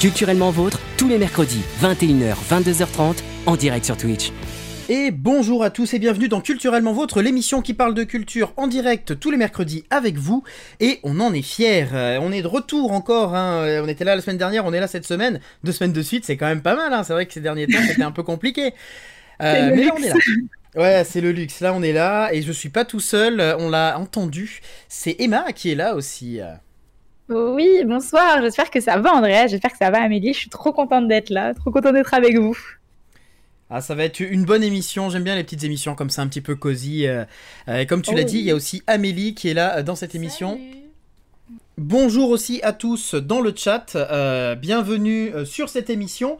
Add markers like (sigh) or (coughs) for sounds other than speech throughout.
Culturellement vôtre, tous les mercredis, 21h, 22h30, en direct sur Twitch. Et bonjour à tous et bienvenue dans Culturellement Vôtre, l'émission qui parle de culture en direct tous les mercredis avec vous. Et on en est fiers. Euh, on est de retour encore. hein. Euh, On était là la semaine dernière, on est là cette semaine. Deux semaines de suite, c'est quand même pas mal. hein. C'est vrai que ces derniers temps, c'était un peu compliqué. Euh, (laughs) mais là, on est là. Ouais, c'est le luxe. Là, on est là et je suis pas tout seul. On l'a entendu. C'est Emma qui est là aussi. Oui, bonsoir. J'espère que ça va, Andrea. J'espère que ça va, Amélie. Je suis trop contente d'être là, trop contente d'être avec vous. Ah, ça va être une bonne émission. J'aime bien les petites émissions comme ça, un petit peu cosy. euh, euh, et comme tu l'as Oh dit, il y a aussi Amélie qui est là euh, dans cette émission. Bonjour aussi à tous dans le chat. euh, bienvenue sur cette émission.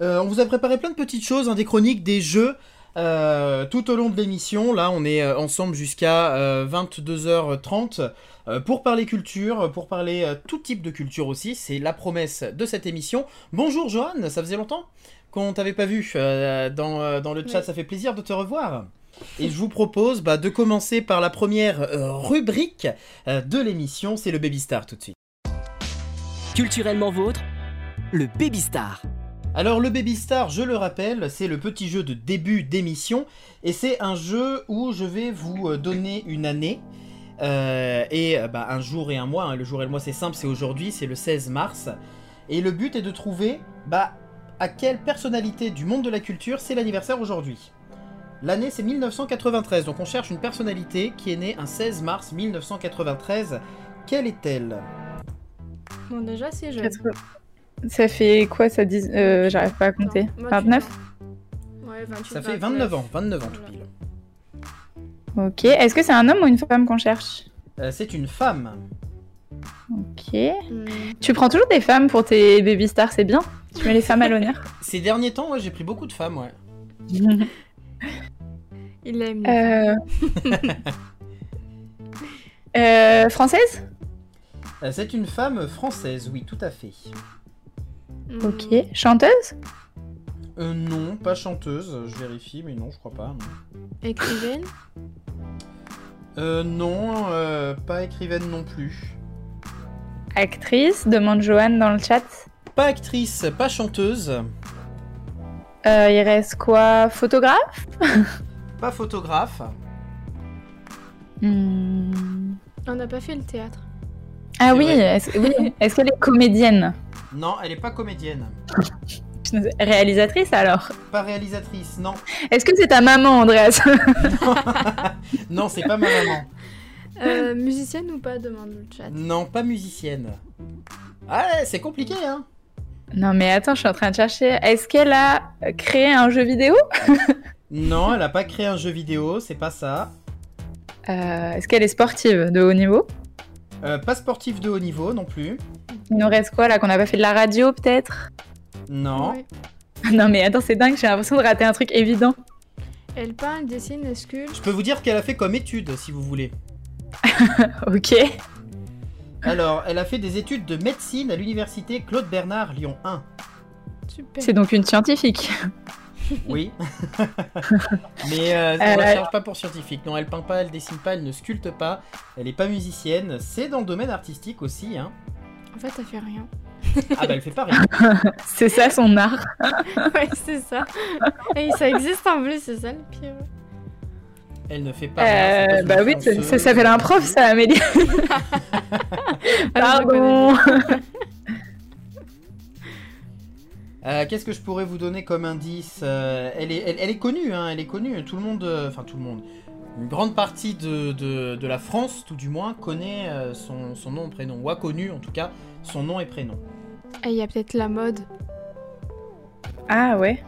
Euh, on vous a préparé plein de petites choses, hein, des chroniques, des jeux. Euh, tout au long de l'émission, là on est euh, ensemble jusqu'à euh, 22h30 euh, pour parler culture, pour parler euh, tout type de culture aussi, c'est la promesse de cette émission. Bonjour Johan, ça faisait longtemps qu'on t'avait pas vu euh, dans, euh, dans le chat, ça fait plaisir de te revoir. Et je vous propose bah, de commencer par la première euh, rubrique euh, de l'émission, c'est le Baby Star tout de suite. Culturellement vôtre, le Baby Star. Alors le Baby Star, je le rappelle, c'est le petit jeu de début d'émission et c'est un jeu où je vais vous euh, donner une année euh, et euh, bah, un jour et un mois. hein. Le jour et le mois c'est simple, c'est aujourd'hui, c'est le 16 mars. Et le but est de trouver bah, à quelle personnalité du monde de la culture c'est l'anniversaire aujourd'hui. L'année c'est 1993, donc on cherche une personnalité qui est née un 16 mars 1993. Quelle est-elle? Bon, déjà, c'est jeune. Ça fait quoi ça dit euh, J'arrive pas à compter. Attends, 29 Ouais, 28, Ça fait 29 ans, 29 ans tout pile. Ok. Est-ce que c'est un homme ou une femme qu'on cherche? Euh, c'est une femme. Ok. Hmm. Tu prends toujours des femmes pour tes baby stars, c'est bien? Tu mets les femmes à l'honneur? (laughs) Ces derniers temps, ouais, j'ai pris beaucoup de femmes, ouais. (laughs) Il aime. Euh... euh, française? Euh, c'est une femme française, oui, tout à fait. Hmm. Ok. Chanteuse? Euh, non, pas chanteuse, je vérifie, mais non, je crois pas. non. Écrivaine? Euh, non, euh, pas écrivaine non plus. Actrice? Demande Joanne dans le chat. Pas actrice, pas chanteuse, Euh, il reste quoi? Photographe? Pas photographe. Hmm. On n'a pas fait le théâtre. Ah oui, est-ce oui. Est-ce qu'elle est comédienne Non, elle est pas comédienne. (laughs) Réalisatrice alors Pas réalisatrice, non. Est-ce que c'est ta maman, Andreas (laughs) non, c'est pas ma maman. Euh, musicienne ou pas Demande le chat. Non, pas musicienne. Ah, ouais, c'est compliqué, hein. Non mais attends, je suis en train de chercher. Est-ce qu'elle a créé un jeu vidéo (laughs) Non, elle a pas créé un jeu vidéo, c'est pas ça. Euh, Est-ce qu'elle est sportive de haut niveau Euh, pas sportif de haut niveau non plus. Il nous reste quoi là Qu'on n'a pas fait de la radio peut-être? Non. Ouais. (laughs) Non mais attends, c'est dingue, j'ai l'impression de rater un truc évident. Elle peint, elle dessine, elle sculpte. Je peux vous dire qu'elle a fait comme étude, si vous voulez. (laughs) ok. Alors, elle a fait des études de médecine à l'université Claude Bernard Lyon 1. Super. C'est donc une scientifique. Oui. (laughs) Mais euh, on Euh, la cherche pas pour scientifique. Non, elle peint pas, elle dessine pas, elle ne sculpte pas. Elle est pas musicienne. C'est dans le domaine artistique aussi. Hein. En fait, elle fait rien. Ah bah elle fait pas rien. (laughs) C'est ça son art. (laughs) ouais, c'est ça. Et ça existe en plus, c'est ça le pire. Elle ne fait pas rien. pas Euh, bah oui, ça, s'appelle un prof ça, Amélie. Pardon. Euh, Qu'est-ce que je pourrais vous donner comme indice Euh, elle, est, elle, elle est connue, hein, elle est connue. Tout le monde, euh, enfin tout le monde, une grande partie de, de, de la France, tout du moins, connaît son, son nom et prénom. Ou a connu en tout cas son nom et prénom. Et il y a peut-être la mode. Ah ouais.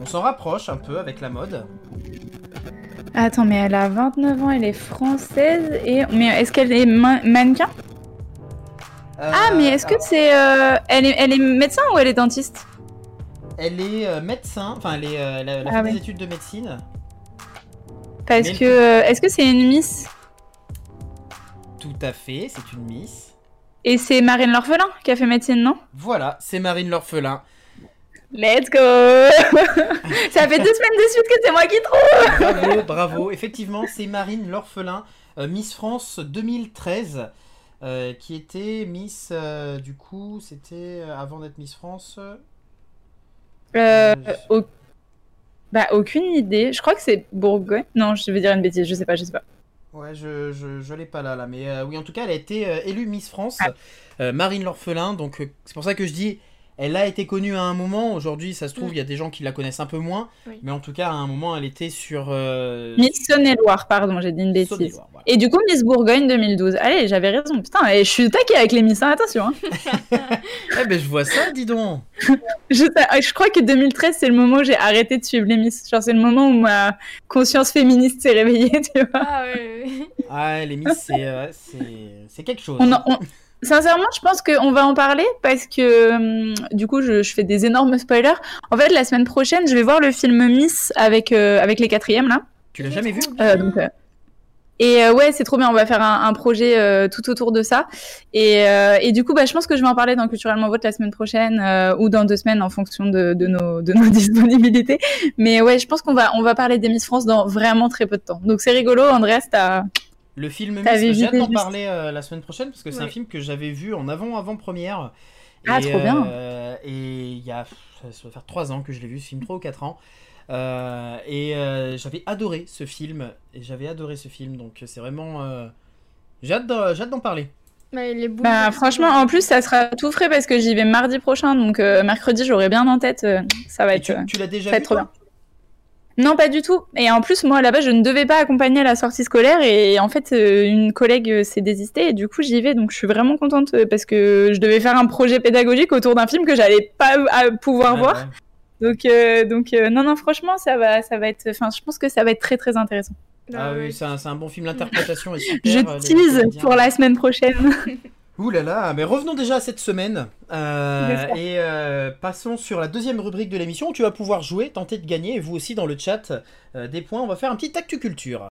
On s'en rapproche un peu avec la mode. Attends, mais elle a 29 ans, elle est française et mais est-ce qu'elle est ma- mannequin? Ah, Euh, mais est-ce que c'est euh, elle est elle est médecin ou elle est dentiste? Elle est euh, médecin, enfin elle, est, elle a, elle a Ah fait ouais. des études de médecine. Parce Mais- que est-ce que c'est une Miss? Tout à fait, c'est une Miss. et c'est Marine l'orphelin qui a fait médecine, non? Voilà, c'est Marine l'orphelin. Let's go (laughs) Ça fait deux semaines de suite que c'est moi qui trouve Bravo, bravo. Effectivement, c'est Marine l'orphelin, Miss France 2013. Euh, qui était Miss. euh, du coup, c'était euh, avant d'être Miss France. Au- Bah, aucune idée. Je crois que c'est Bourgogne. Non, je vais dire une bêtise, je sais pas, je sais pas. Ouais, je, je, je l'ai pas là, là. Mais oui, en tout cas, elle a été élue Miss France, Ah. Marine l'orphelin. Donc, c'est pour ça que je dis, elle a été connue à un moment. Aujourd'hui, ça se trouve, Mm. il y a des gens qui la connaissent un peu moins. Oui. Mais en tout cas, à un moment, elle était sur. Euh, Miss Saône-et-Loire, pardon, j'ai dit une bêtise. Voilà. Et du coup, Miss Bourgogne 2012. Allez, j'avais raison. Putain, et je suis taquée avec les Miss, hein, attention. hein. (laughs) Eh ben, je vois ça, dis donc. (laughs) Je, je crois que 2013, c'est le moment où j'ai arrêté de suivre les Miss. Genre, c'est le moment où ma conscience féministe s'est réveillée, (laughs) tu vois. Ah ouais, ouais. Ah, les Miss, c'est euh, c'est- quelque chose. On en- on- Sincèrement, je pense qu'on va en parler parce que hum, du coup, je, je fais des énormes spoilers. En fait, la semaine prochaine, je vais voir le film Miss avec, euh, avec les quatrièmes là. Tu l'as jamais vu? Euh, donc, euh, Et euh, ouais, c'est trop bien. On va faire un, un projet euh, tout autour de ça. Et, euh, et du coup, bah, je pense que je vais en parler dans Culturellement Vote la semaine prochaine ou dans deux semaines en fonction de, de, nos, de nos (laughs) disponibilités. Mais ouais, je pense qu'on va, on va parler des Miss France dans vraiment très peu de temps. Donc c'est rigolo. Andreas, t'as. Le film Miss, j'ai hâte d'en parler euh, la semaine prochaine parce que c'est un film que j'avais vu en avant-avant-première. Ah, Et, trop bien. euh, et il y a, ça doit faire 3 ans que je l'ai vu, ce film, 3 ou 4 ans. Euh, et euh, j'avais adoré ce film. Et j'avais adoré ce film, donc c'est vraiment. euh, J'ai hâte d'en parler. Bah, les Bah, franchement, en plus, ça sera tout frais parce que j'y vais mardi prochain. Donc euh, mercredi, j'aurai bien en tête. euh, ça va Et être. tu tu l'as déjà vu trop toi? bien. Non, pas du tout. Et en plus, moi, là-bas, je ne devais pas accompagner à la sortie scolaire. Et en fait, euh, une collègue euh, s'est désistée. Et du coup, j'y vais. Donc, je suis vraiment contente euh, parce que je devais faire un projet pédagogique autour d'un film que j'allais pas pouvoir voir. ouais. Donc, euh, donc euh, non, non, franchement, ça va, ça va être. Enfin, je pense que ça va être très, très intéressant. Ah oui, c'est un, bon film. L'interprétation est super. Je tease pour la semaine prochaine. (laughs) Ouh là là, mais revenons déjà à cette semaine euh, et euh, passons sur la deuxième rubrique de l'émission où tu vas pouvoir jouer, tenter de gagner et vous aussi dans le chat euh, des points. On va faire un petit actu culture.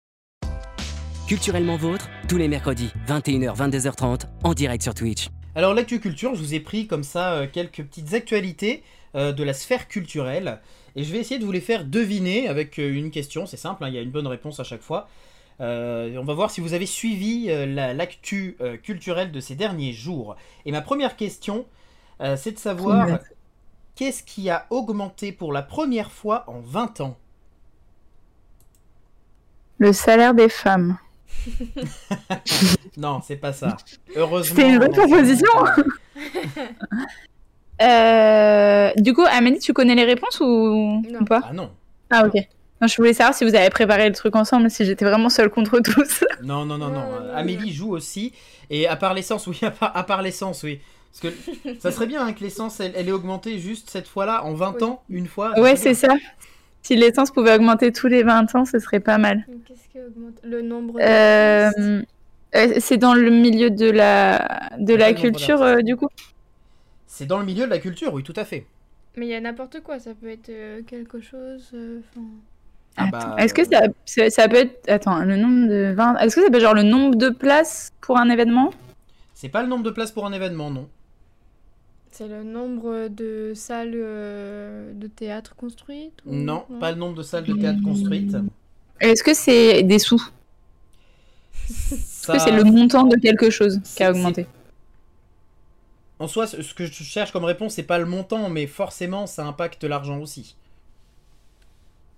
Culturellement vôtre, tous les mercredis, 21h, 22h30, en direct sur Twitch. Alors l'actu culture, je vous ai pris comme ça euh, quelques petites actualités euh, de la sphère culturelle et je vais essayer de vous les faire deviner avec euh, une question. C'est simple, hein, il y a une bonne réponse à chaque fois. Euh, on va voir si vous avez suivi euh, la- l'actu euh, culturelle de ces derniers jours. Et ma première question, euh, c'est de savoir qu'est-ce qui a augmenté pour la première fois en 20 ans? Le salaire des femmes. (laughs) Non, c'est pas ça. Heureusement. C'était une bonne c'est proposition. (laughs) Euh, du coup, Amélie, tu connais les réponses ou, Non. ou pas? Ah non. Ah, ok. Non, je voulais savoir si vous avez préparé le truc ensemble, si j'étais vraiment seule contre (laughs) tous. Non, non, non, non. Non. Amélie joue aussi. Et à part l'essence, oui, à part, à part l'essence, oui. Parce que (laughs) ça serait bien hein, que l'essence, elle, elle est augmentée juste cette fois-là, en 20 Oui. ans, une fois. ouais, c'est ça. Si l'essence pouvait augmenter tous les 20 ans, ce serait pas mal. Qu'est-ce qui augmente Le nombre de Euh, euh, c'est dans le milieu de la, de Pas la culture, euh, du coup C'est dans le milieu de la culture, oui, tout à fait. Mais il y a n'importe quoi, ça peut être euh, quelque chose. euh, 'fin, Ah Attends, bah, Est-ce que ça, ça, ça peut être... Attends, le nombre de 20... Est-ce que ça peut être genre le nombre de places pour un événement? C'est pas le nombre de places pour un événement, non. C'est le nombre de salles euh, de théâtre construites ou- Non, pas le nombre de salles de théâtre construites. Est-ce que c'est des sous? Est-ce que c'est le montant de quelque chose qui a augmenté? En soi, ce ce que je cherche comme réponse, c'est pas le montant, mais forcément, ça impacte l'argent aussi.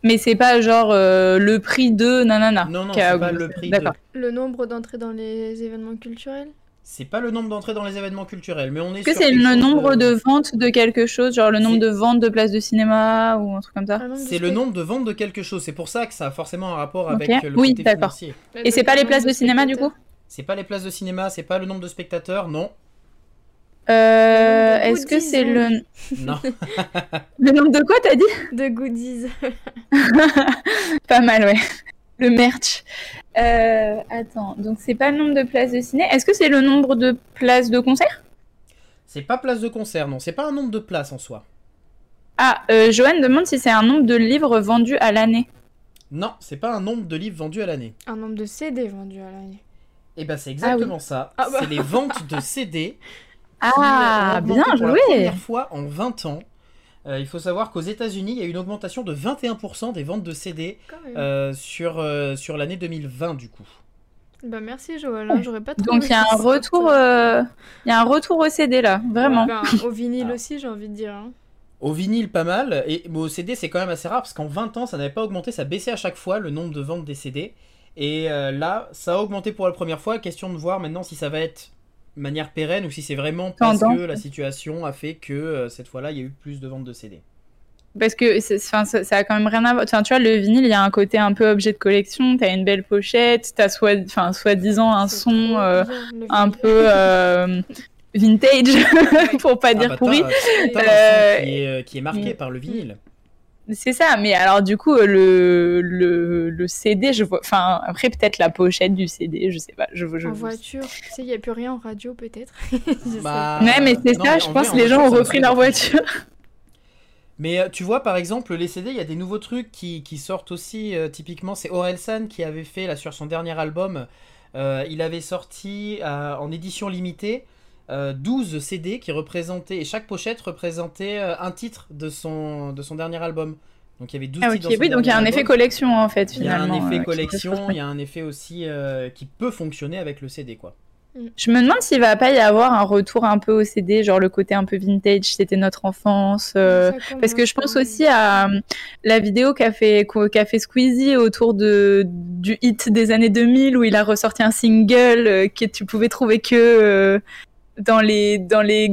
Mais c'est pas genre euh, le prix de nanana Non, non, c'est pas le prix de... D'accord. Le nombre d'entrées dans les événements culturels C'est pas le nombre d'entrées dans les événements culturels, mais on est Est-ce que c'est le nombre de ventes de quelque chose, genre le nombre de ventes de places de cinéma ou un truc comme ça C'est le nombre de ventes de quelque chose. C'est pour ça que ça a forcément un rapport avec le Oui, côté financier. Et c'est pas les places de cinéma du coup C'est pas les places de cinéma, c'est pas le nombre de spectateurs, non. Euh, Est-ce que c'est le... Non. (laughs) le nombre de quoi t'as dit? De goodies. (laughs) Pas mal, ouais. Le merch. Euh, attends, donc c'est pas le nombre de places de ciné. Est-ce que c'est le nombre de places de concert? C'est pas place de concert, non. C'est pas un nombre de places en soi. Ah, euh, Joanne demande si c'est un nombre de livres vendus à l'année. Non, c'est pas un nombre de livres vendus à l'année. Un nombre de CD vendus à l'année. Et ben c'est exactement ça. Ah bah. C'est les ventes de CD (laughs) Ah, augmenté bien pour la joué première fois en 20 ans. Euh, il faut savoir qu'aux États-Unis, il y a eu une augmentation de 21% des ventes de CD euh, sur, euh, sur l'année 2020 du coup. Bah merci Joël, hein, j'aurais pas trop Donc il y a un retour, euh, il y a un retour au CD là, vraiment. Ben, au vinyle aussi, j'ai envie de dire. hein. Au vinyle, pas mal. Et bon, au CD, c'est quand même assez rare parce qu'en 20 ans, ça n'avait pas augmenté, ça baissait à chaque fois le nombre de ventes des CD. Et euh, là, ça a augmenté pour la première fois. Question de voir maintenant si ça va être manière pérenne ou si c'est vraiment parce que la situation a fait que euh, cette fois-là, il y a eu plus de ventes de CD. Parce que ça, ça a quand même rien à voir. Enfin, tu vois, le vinyle, il y a un côté un peu objet de collection. T'as une belle pochette, t'as soit, enfin, soi-disant un C'est son euh, un peu euh, vintage, (laughs) pour pas Ah, dire bah, pourri. t'as- t'as un Euh, son qui est, qui est marqué par le vinyle. C'est ça, mais alors du coup, le, le, le CD, je vois. Enfin, après, peut-être la pochette du CD, je sais pas. Je, je, En voiture, tu sais, il n'y a plus rien en radio peut-être. (laughs) Bah. Ouais, mais c'est ça, mais je en pense que les en gens ont repris leur voiture. Mais euh, tu vois, par exemple, les CD, il y a des nouveaux trucs qui, qui sortent aussi. euh, typiquement, c'est Orelsan qui avait fait là sur son dernier album. euh, il avait sorti euh, en édition limitée euh, 12 CD qui représentaient. Et chaque pochette représentait euh, un titre de son, de son dernier album. Donc il y avait 12 Ah, titres ok, dans son oui, donc il y a un effet collection en fait, Il y a un finalement. effet euh, collection, il y a un effet aussi euh, qui peut fonctionner avec le CD, quoi. Je me demande s'il va pas y avoir un retour un peu au CD, genre le côté un peu vintage, c'était notre enfance. euh, Parce que je pense aussi à euh, la vidéo qu'a fait, qu'a fait Squeezie autour de, du hit des années 2000 où il a ressorti un single euh, que tu pouvais trouver que euh, dans, les, dans les,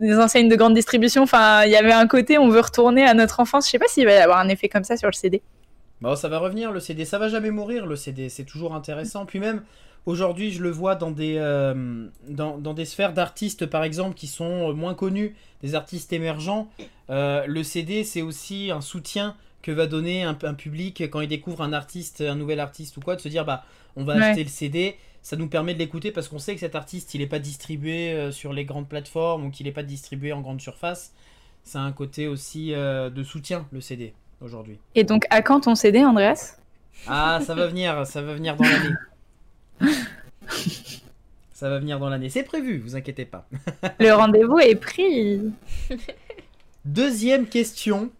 les enseignes de grande distribution. Enfin, il y avait un côté, on veut retourner à notre enfance. Je sais pas s'il va y avoir un effet comme ça sur le CD. Bon, ça va revenir le CD, ça va jamais mourir le CD, c'est toujours intéressant. Puis même aujourd'hui, je le vois dans des, euh, dans, dans des sphères d'artistes par exemple qui sont moins connus, des artistes émergents. Euh, le CD, c'est aussi un soutien que va donner un, un public quand il découvre un artiste, un nouvel artiste ou quoi, de se dire bah on va Ouais. acheter le CD. Ça nous permet de l'écouter parce qu'on sait que cet artiste il n'est pas distribué euh, sur les grandes plateformes ou qu'il n'est pas distribué en grande surface. C'est un côté aussi euh, de soutien le CD aujourd'hui. Et donc, à quand ton CD, Andreas? Ah, ça va venir, ça va venir dans l'année. (laughs) Ça va venir dans l'année. C'est prévu, vous inquiétez pas. (laughs) Le rendez-vous est pris. Deuxième question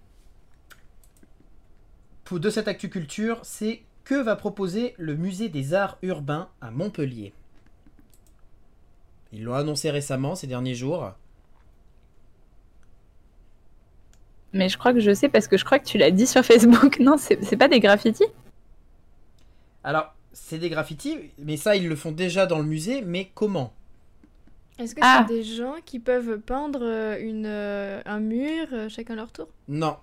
de cette Actu Culture, c'est que va proposer le musée des arts urbains à Montpellier? Ils l'ont annoncé récemment, ces derniers jours. Mais je crois que je sais parce que je crois que tu l'as dit sur Facebook. (laughs) Non, c'est pas des graffitis? Alors, c'est des graffitis, mais ça, ils le font déjà dans le musée, mais comment? Est-ce que Ah. c'est des gens qui peuvent peindre euh, une, euh, un mur euh, chacun leur tour? Non.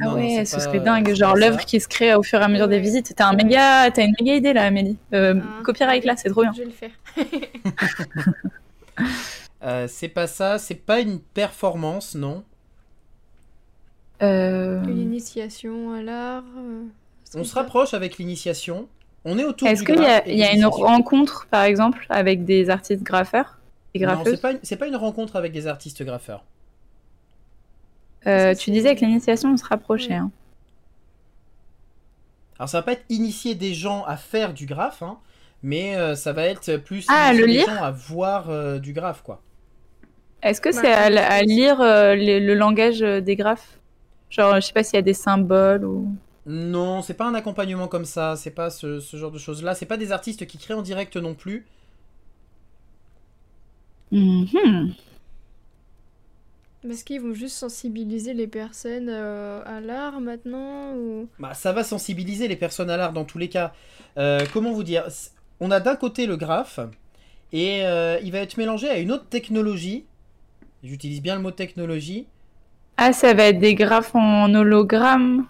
Ah Non, ouais, c'est ce pas- serait dingue. Genre l'œuvre ça. qui se crée au fur et à mesure des visites. T'as un méga, t'as une méga idée là, Amélie. Euh, Ah. copyright là, c'est trop bien. Je vais le faire. (laughs) Euh, c'est pas ça, c'est pas une performance, non? Euh, Une initiation à l'art. euh, On se rapproche avec l'initiation. On est autour Est-ce qu'il y a, y a une rencontre, par exemple, avec des artistes graffeurs et Non, graffeuses? c'est pas, une- c'est pas une rencontre avec des artistes graffeurs. Euh, que Tu disais avec l'initiation, on se rapprochait. Hein. Alors ça va pas être initier des gens à faire du graphe, hein, mais euh, ça va être plus Ah, initier le des lire gens à voir euh, du graphe, quoi. Est-ce que Bah, c'est à, c'est- à lire euh, le, le langage des graphes? Genre, je sais pas s'il y a des symboles ou. Non, c'est pas un accompagnement comme ça, c'est pas ce, ce genre de choses-là. C'est pas des artistes qui créent en direct non plus. Mhm. Est-ce qu'ils vont juste sensibiliser les personnes euh, à l'art maintenant ou... Bah, ça va sensibiliser les personnes à l'art dans tous les cas. Euh, comment vous dire? On a d'un côté le graphe, et euh, il va être mélangé à une autre technologie. J'utilise bien le mot technologie. Ah, ça va être des graphes en hologramme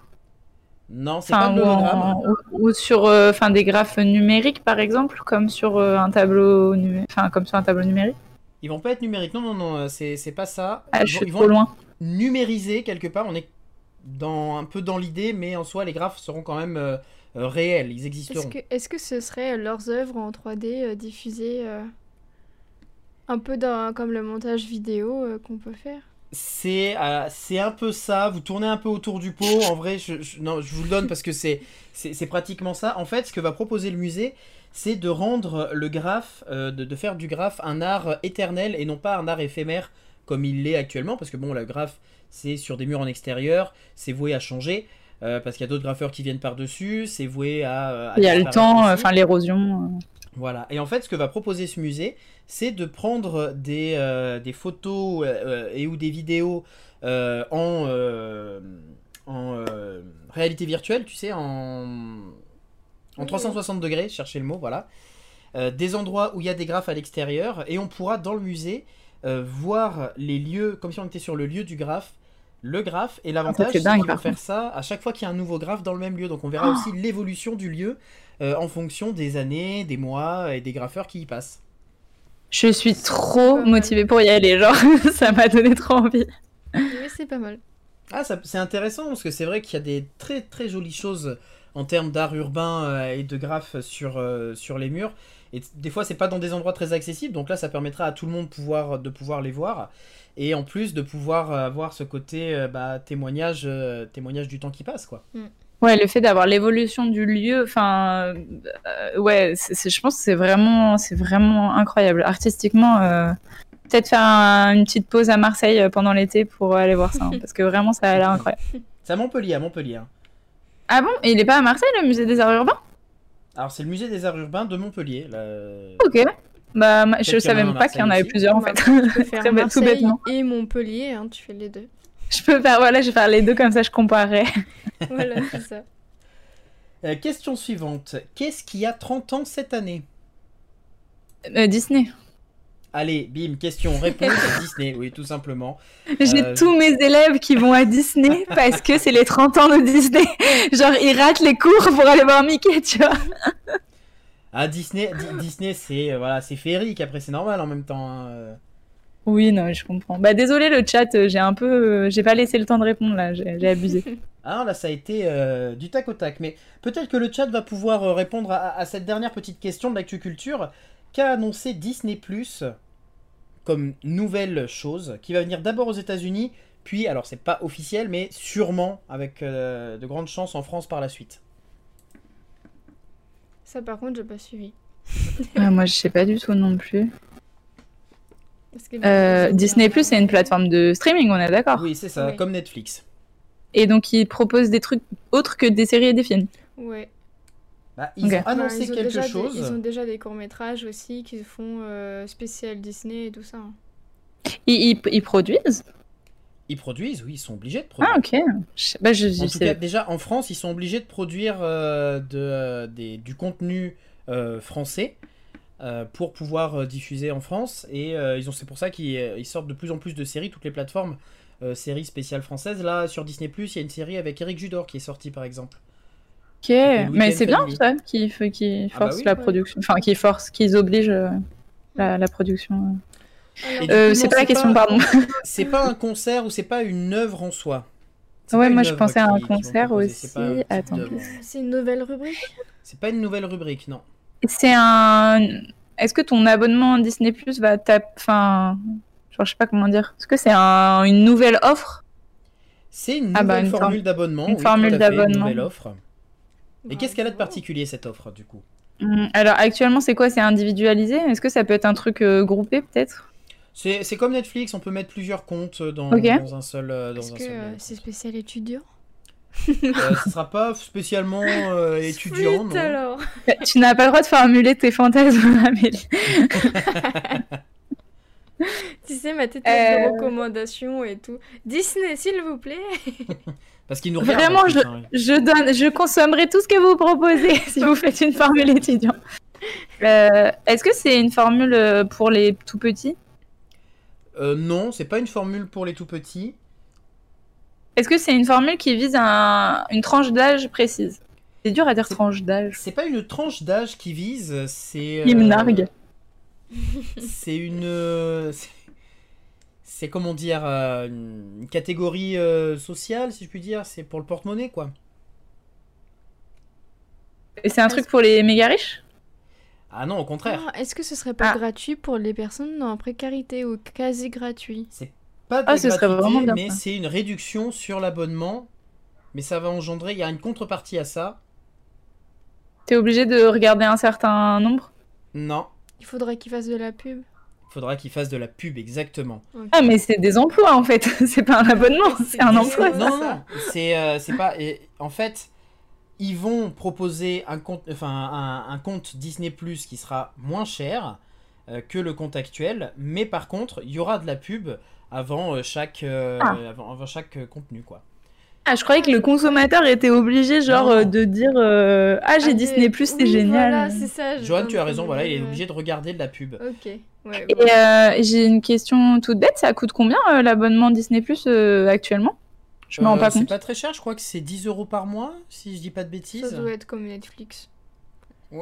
Non, c'est Enfin, pas de l'hologramme. en- ou- ou sur euh, enfin, des graphes numériques, par exemple, comme sur euh, un tableau, numé- enfin, comme sur un tableau numérique. Ils vont pas être numériques. Non, non, non, euh, c'est pas ça. Ah, ils je vont, suis ils trop vont loin. numériser quelque part. On est dans, un peu dans l'idée, mais en soi, les graphes seront quand même euh, euh, réels. Ils Est-ce existeront. que, est-ce que ce serait leurs œuvres en 3D euh, diffusées euh, un peu dans, comme le montage vidéo euh, qu'on peut faire? C'est euh, c'est un peu ça. Vous tournez un peu autour du pot. En vrai, je, je- non, je vous le donne parce que c'est c'est c'est pratiquement ça. En fait, ce que va proposer le musée, c'est de rendre le graphe, euh, de, de faire du graphe un art éternel et non pas un art éphémère comme il l'est actuellement. Parce que bon, le graphe, c'est sur des murs en extérieur, c'est voué à changer. euh, parce qu'il y a d'autres graffeurs qui viennent par-dessus, c'est voué à... à Il y a le temps, enfin l'érosion. euh. Voilà. Et en fait, ce que va proposer ce musée, c'est de prendre des, euh, des photos et ou des vidéos en, en euh, réalité virtuelle, tu sais, en, en Oui, 360 degrés, chercher le mot, voilà. Euh, des endroits où il y a des graphes à l'extérieur et on pourra dans le musée euh, voir les lieux, comme si on était sur le lieu du graphe, le graphe et l'avantage c'est vont par faire ça à chaque fois qu'il y a un nouveau graphe dans le même lieu. Donc on verra Oh. aussi l'évolution du lieu euh, en fonction des années, des mois et des graffeurs qui y passent. Je suis trop motivée pour y aller, genre, (laughs) ça m'a donné trop envie. Oui, c'est pas mal. Ah, ça- c'est intéressant parce que c'est vrai qu'il y a des très très jolies choses en termes d'art urbain euh, et de graphes sur, euh, sur les murs. Et des fois, c'est pas dans des endroits très accessibles, donc là, ça permettra à tout le monde pouvoir, de pouvoir les voir. Et en plus, de pouvoir euh, avoir ce côté bah, témoignage, euh, témoignage du temps qui passe, quoi. Ouais, le fait d'avoir l'évolution du lieu, enfin, euh, ouais, je pense que c'est vraiment, c'est vraiment incroyable. Artistiquement, euh, peut-être faire un- une petite pause à Marseille pendant l'été pour aller voir ça, hein, (laughs) parce que vraiment, ça a l'air incroyable. C'est à Montpellier, à Montpellier. hein. Ah bon? Et il est pas à Marseille, le musée des arts urbains? Alors, c'est le musée des arts urbains de Montpellier. là. Ok. Bah, je savais même pas qu'il y en avait plusieurs en Bah, fait. Tu peux (laughs) faire tout Marseille bêtement. et Montpellier, hein, tu fais les deux. Je peux faire, voilà, je vais faire les deux comme ça, je comparerai. (laughs) voilà, c'est ça. Euh, question suivante. Qu'est-ce qui a 30 ans cette année? Euh, Disney. Allez, bim, question, réponse Disney, oui, tout simplement. J'ai Euh, tous mes élèves qui vont à Disney parce que c'est les 30 ans de Disney. Genre, ils ratent les cours pour aller voir Mickey, tu vois. Ah, Disney, Di- Disney c'est euh, voilà, c'est féerique, après c'est normal en même temps. hein, euh. Oui, non, je comprends. Bah, désolé le chat, j'ai un peu. J'ai pas laissé le temps de répondre là, j'ai abusé. Ah, là, ça a été euh, du tac au tac. Mais peut-être que le chat va pouvoir répondre à, à cette dernière petite question de l'actu culture qu'a annoncé Disney Plus comme nouvelle chose qui va venir d'abord aux États-Unis, puis, alors c'est pas officiel, mais sûrement avec euh, de grandes chances en France par la suite. Ça, par contre, j'ai pas suivi. (laughs) Ah, moi, je sais pas du tout non plus. Parce que Euh, Disney Plus, c'est une plateforme de streaming, on est d'accord. Oui, c'est ça, Oui. comme Netflix. Et donc, ils proposent des trucs autres que des séries et des films. Ouais. Bah, ils ont Enfin, annoncé ils ont quelque déjà des- chose. ils ont déjà des courts-métrages aussi qui font euh, spécial Disney et tout ça. hein. Ils, ils- ils produisent? Ils produisent, oui, ils sont obligés de produire. Ah, ok. Je, bah, je, je En tout sais- cas, déjà en France, ils sont obligés de produire euh, de, euh, des- du contenu euh, français pour pouvoir diffuser en France. Et euh, ils ont, c'est pour ça qu'ils ils sortent de plus en plus de séries, toutes les plateformes, euh, séries spéciales françaises. Là, sur Disney, il y a une série avec Eric Judor qui est sortie par exemple. Ok, mais c'est bien ça, qu'ils Ah bah forcent oui, la ouais. production. Enfin, qu'ils forcent, qu'ils obligent euh, la, la production. Euh, c'est pas la question, pas- pardon. C'est pas un concert ou c'est pas une œuvre en soi? Ouais, moi, je pensais à un qui- concert aussi. Attends. c'est une nouvelle rubrique? C'est pas une nouvelle rubrique, non. C'est un. Est-ce que ton abonnement Disney Plus va taper. Enfin. Genre, je sais pas comment dire. Est-ce que c'est un... une nouvelle offre? C'est une Ah nouvelle bah, une formule d'abonnement. une oui, formule fait, Une d'abonnement. nouvelle offre. Et qu'est-ce qu'elle a de particulier cette offre du coup? Hum, Alors, actuellement, c'est quoi? C'est individualisé? Est-ce que ça peut être un truc euh, groupé, peut-être? C'est c'est comme Netflix, on peut mettre plusieurs comptes dans, un seul. euh, Dans Est-ce que euh, euh, c'est spécial étudiant? Euh, ce sera pas spécialement euh, étudiant, Sweet, non. alors Tu n'as pas le droit de formuler tes fantasmes, (laughs) Amélie. (laughs) Tu sais, ma tête Euh. de recommandations et tout. Disney, s'il vous plaît (laughs) Parce qu'ils nous regardent. Vraiment, hein. Je, donne, je consommerai tout ce que vous proposez (laughs) si vous faites une formule étudiant. Euh, Est-ce que c'est une formule euh, pour les tout petits? Euh, non, c'est pas une formule pour les tout petits. Est-ce que c'est une formule qui vise un- une tranche d'âge précise? C'est dur à dire tranche d'âge. C'est pas une tranche d'âge qui vise, c'est. Il me euh, nargue. C'est une. C'est- comment dire euh, une catégorie euh, sociale, si je puis dire. C'est pour le porte-monnaie, quoi. Et c'est un truc pour les méga riches? Ah non, au contraire. Ah, Est-ce que ce serait pas Ah. gratuit pour les personnes en précarité ou quasi gratuit? C'est pas de Ah, ce serait vraiment bien, mais c'est une réduction sur l'abonnement. Mais ça va engendrer, il y a une contrepartie à ça. T'es obligé de regarder un certain nombre? Non, Il faudrait qu'ils fassent de la pub. Il faudra qu'il fasse de la pub, exactement. Ah, mais c'est des emplois en fait. (laughs) c'est pas un abonnement, (laughs) C'est un emploi. Non, ça. non, c'est euh, c'est pas. et en fait, ils vont proposer un compte, enfin, un, compte Disney Plus qui sera moins cher euh, que le compte actuel, mais par contre, il y aura de la pub avant euh, chaque, ah. avant, chaque contenu, quoi. Ah, je croyais que le consommateur était obligé, genre, de dire Ah, j'ai Disney Plus, c'est génial. Voilà, c'est ça. Joanne, tu as raison, voilà, il est obligé de regarder de la pub. Ok. Et j'ai une question toute bête ça coûte combien l'abonnement Disney Plus actuellement? Je me rends pas compte. C'est pas très cher, je crois que c'est 10 euros par mois, si je dis pas de bêtises. Ça doit être comme Netflix.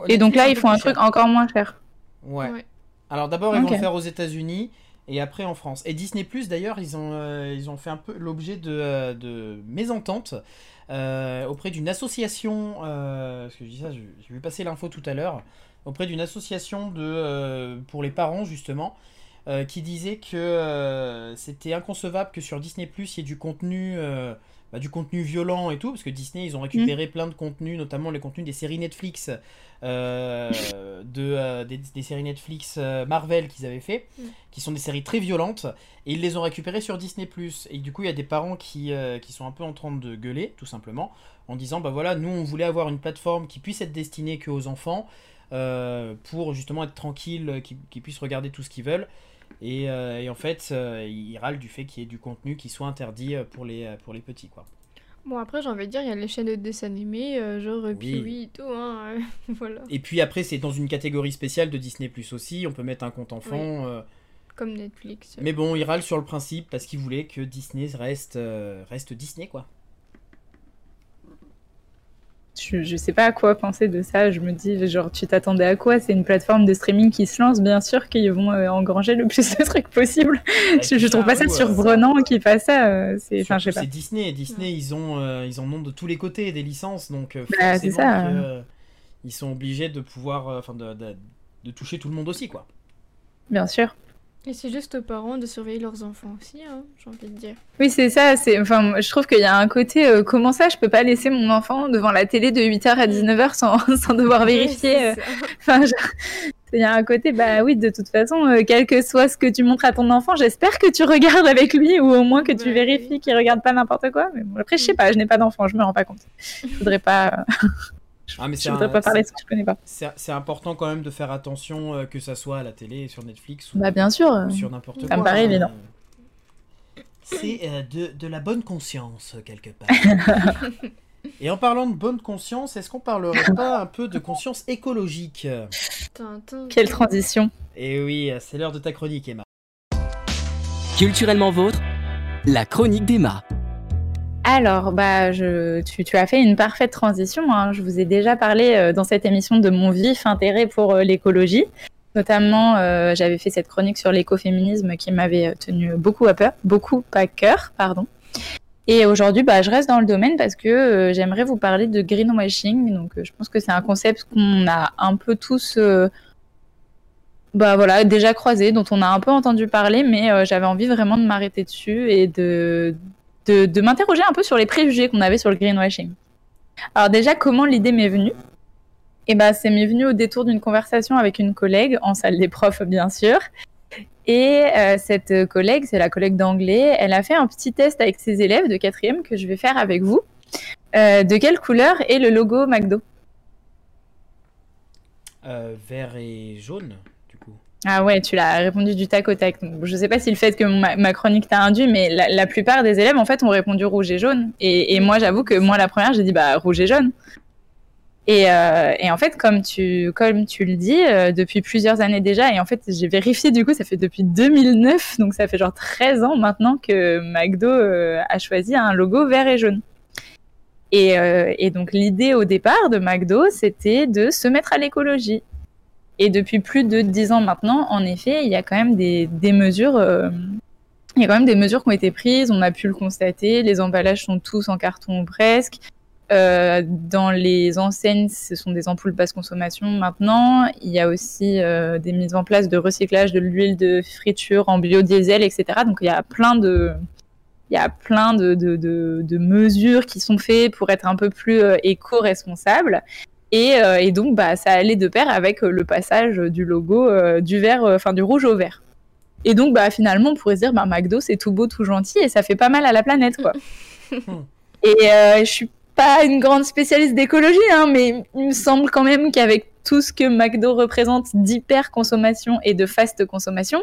et donc là, ils font un truc encore moins cher. Ouais. Alors d'abord, ils vont le faire aux États-Unis et après en France. Et Disney Plus, d'ailleurs, ils, ont euh, ils ont fait un peu l'objet de, euh, de mésententes euh, auprès d'une association. parce que je dis ça, j'ai vu passer l'info tout à l'heure. Auprès d'une association de, pour les parents, justement. Euh, qui disait que euh, c'était inconcevable que sur Disney Plus il y ait du contenu, euh, bah, du contenu violent et tout, parce que Disney ils ont récupéré mm. plein de contenus, notamment les contenus des séries Netflix, (laughs) de, des, séries Netflix Marvel qu'ils avaient fait, mm. qui sont des séries très violentes, et ils les ont récupérées sur Disney. Et du coup il y a des parents qui, qui sont un peu en train de gueuler, tout simplement, en disant bah voilà, nous on voulait avoir une plateforme qui puisse être destinée qu'aux enfants. pour justement être tranquille, qu'ils puissent regarder tout ce qu'ils veulent. Euh, et, en fait, euh, il râle du fait qu'il y ait du contenu qui soit interdit euh, pour les, pour les petits, quoi. Bon, après, j'ai envie de dire, il y a les chaînes de dessins animés, genre oui. oui et tout, hein, (laughs) voilà. Et puis après, c'est dans une catégorie spéciale de Disney Plus aussi, on peut mettre un compte enfant. Comme Netflix. Mais bon, il râle sur le principe parce qu'il voulait que Disney reste, reste Disney, quoi je, je sais pas à quoi penser de ça. Je me dis, genre, tu t'attendais à quoi? C'est une plateforme de streaming qui se lance, bien sûr qu'ils vont euh, engranger le plus de trucs possible. je, je, trouve pas ça surprenant euh, qu'ils fassent ça. Euh, c'est, Disney. Disney, ils ont, ils en ont de tous les côtés des licences, donc bah, ça. ils sont obligés de pouvoir, enfin, de, de, de toucher tout le monde aussi, quoi. Bien sûr. Et c'est juste aux parents de surveiller leurs enfants aussi, hein, j'ai envie de dire. Oui, c'est ça. C'est, enfin, je trouve qu'il y a un côté, euh, comment ça, je peux pas laisser mon enfant devant la télé de 8h à 19h sans, (laughs) sans devoir (laughs) vérifier. Euh, enfin, il y a un côté, bah oui, de toute façon, euh, quel que soit ce que tu montres à ton enfant, j'espère que tu regardes avec lui ou au moins que tu bah vérifies qu'il regarde pas n'importe quoi. Mais bon, après, je sais pas, je n'ai pas d'enfant, je me rends pas compte. Je voudrais pas. (laughs) Ah, mais je voudrais pas parler de ce que je connais pas. C'est important quand même de faire attention euh, que ça soit à la télé, sur Netflix ou, bah, bien sûr. sur n'importe quoi. Ça me paraît évident. C'est euh, de, de, la bonne conscience, quelque part. (laughs) Et en parlant de bonne conscience, est-ce qu'on parlerait (laughs) pas un peu de conscience écologique? Quelle transition Et eh oui, c'est l'heure de ta chronique, Emma. Culturellement vôtre, la chronique d'Emma. Alors, bah, je, tu, as fait une parfaite transition. Hein. Je vous ai déjà parlé euh, dans cette émission de mon vif intérêt pour euh, l'écologie. Notamment, euh, j'avais fait cette chronique sur l'écoféminisme qui m'avait tenu beaucoup à peur, beaucoup à cœur, pardon. Et aujourd'hui, bah, je reste dans le domaine parce que j'aimerais vous parler de greenwashing. Donc, je pense que c'est un concept qu'on a un peu tous, bah voilà, déjà croisé, dont on a un peu entendu parler, mais j'avais envie vraiment de m'arrêter dessus et de de, m'interroger un peu sur les préjugés qu'on avait sur le greenwashing. Alors déjà, comment l'idée m'est venue? Eh ben, c'est m'est venu au détour d'une conversation avec une collègue en salle des profs, bien sûr. Et euh, cette collègue, c'est la collègue d'anglais, elle a fait un petit test avec ses élèves de quatrième que je vais faire avec vous. Euh, de quelle couleur est le logo McDo? Euh, Vert et jaune. Ah ouais, tu l'as répondu du tac au tac. je sais pas si le fait que ma, chronique t'a induit, mais la, plupart des élèves, en fait, ont répondu rouge et jaune. Et, moi, j'avoue que moi, la première, j'ai dit bah rouge et jaune. Et, euh, en fait, comme tu, comme tu le dis, euh, depuis plusieurs années déjà, et en fait, j'ai vérifié du coup, ça fait depuis 2009, donc ça fait genre 13 ans maintenant que McDo euh, a choisi un logo vert et jaune. Et, et donc l'idée au départ de McDo, c'était de se mettre à l'écologie. Et depuis plus de dix ans maintenant, en effet, il y a quand même des, mesures. Euh, il y a quand même des mesures qui ont été prises, on a pu le constater. Les emballages sont tous en carton presque. Euh, dans les enseignes, ce sont des ampoules basse consommation maintenant. Il y a aussi euh, des mises en place de recyclage de l'huile de friture en biodiesel, etc. Donc il y a plein de, il y a plein de, de, de, mesures qui sont faites pour être un peu plus éco-responsables. Euh, et, donc, bah, ça allait de pair avec euh, le passage du logo euh, du vert, enfin du rouge au vert. Et donc, bah, finalement, on pourrait se dire, bah, McDo, c'est tout beau, tout gentil, et ça fait pas mal à la planète, quoi. (laughs) et je suis pas une grande spécialiste d'écologie, hein, mais il me semble quand même qu'avec tout ce que McDo représente d'hyper consommation et de fast consommation,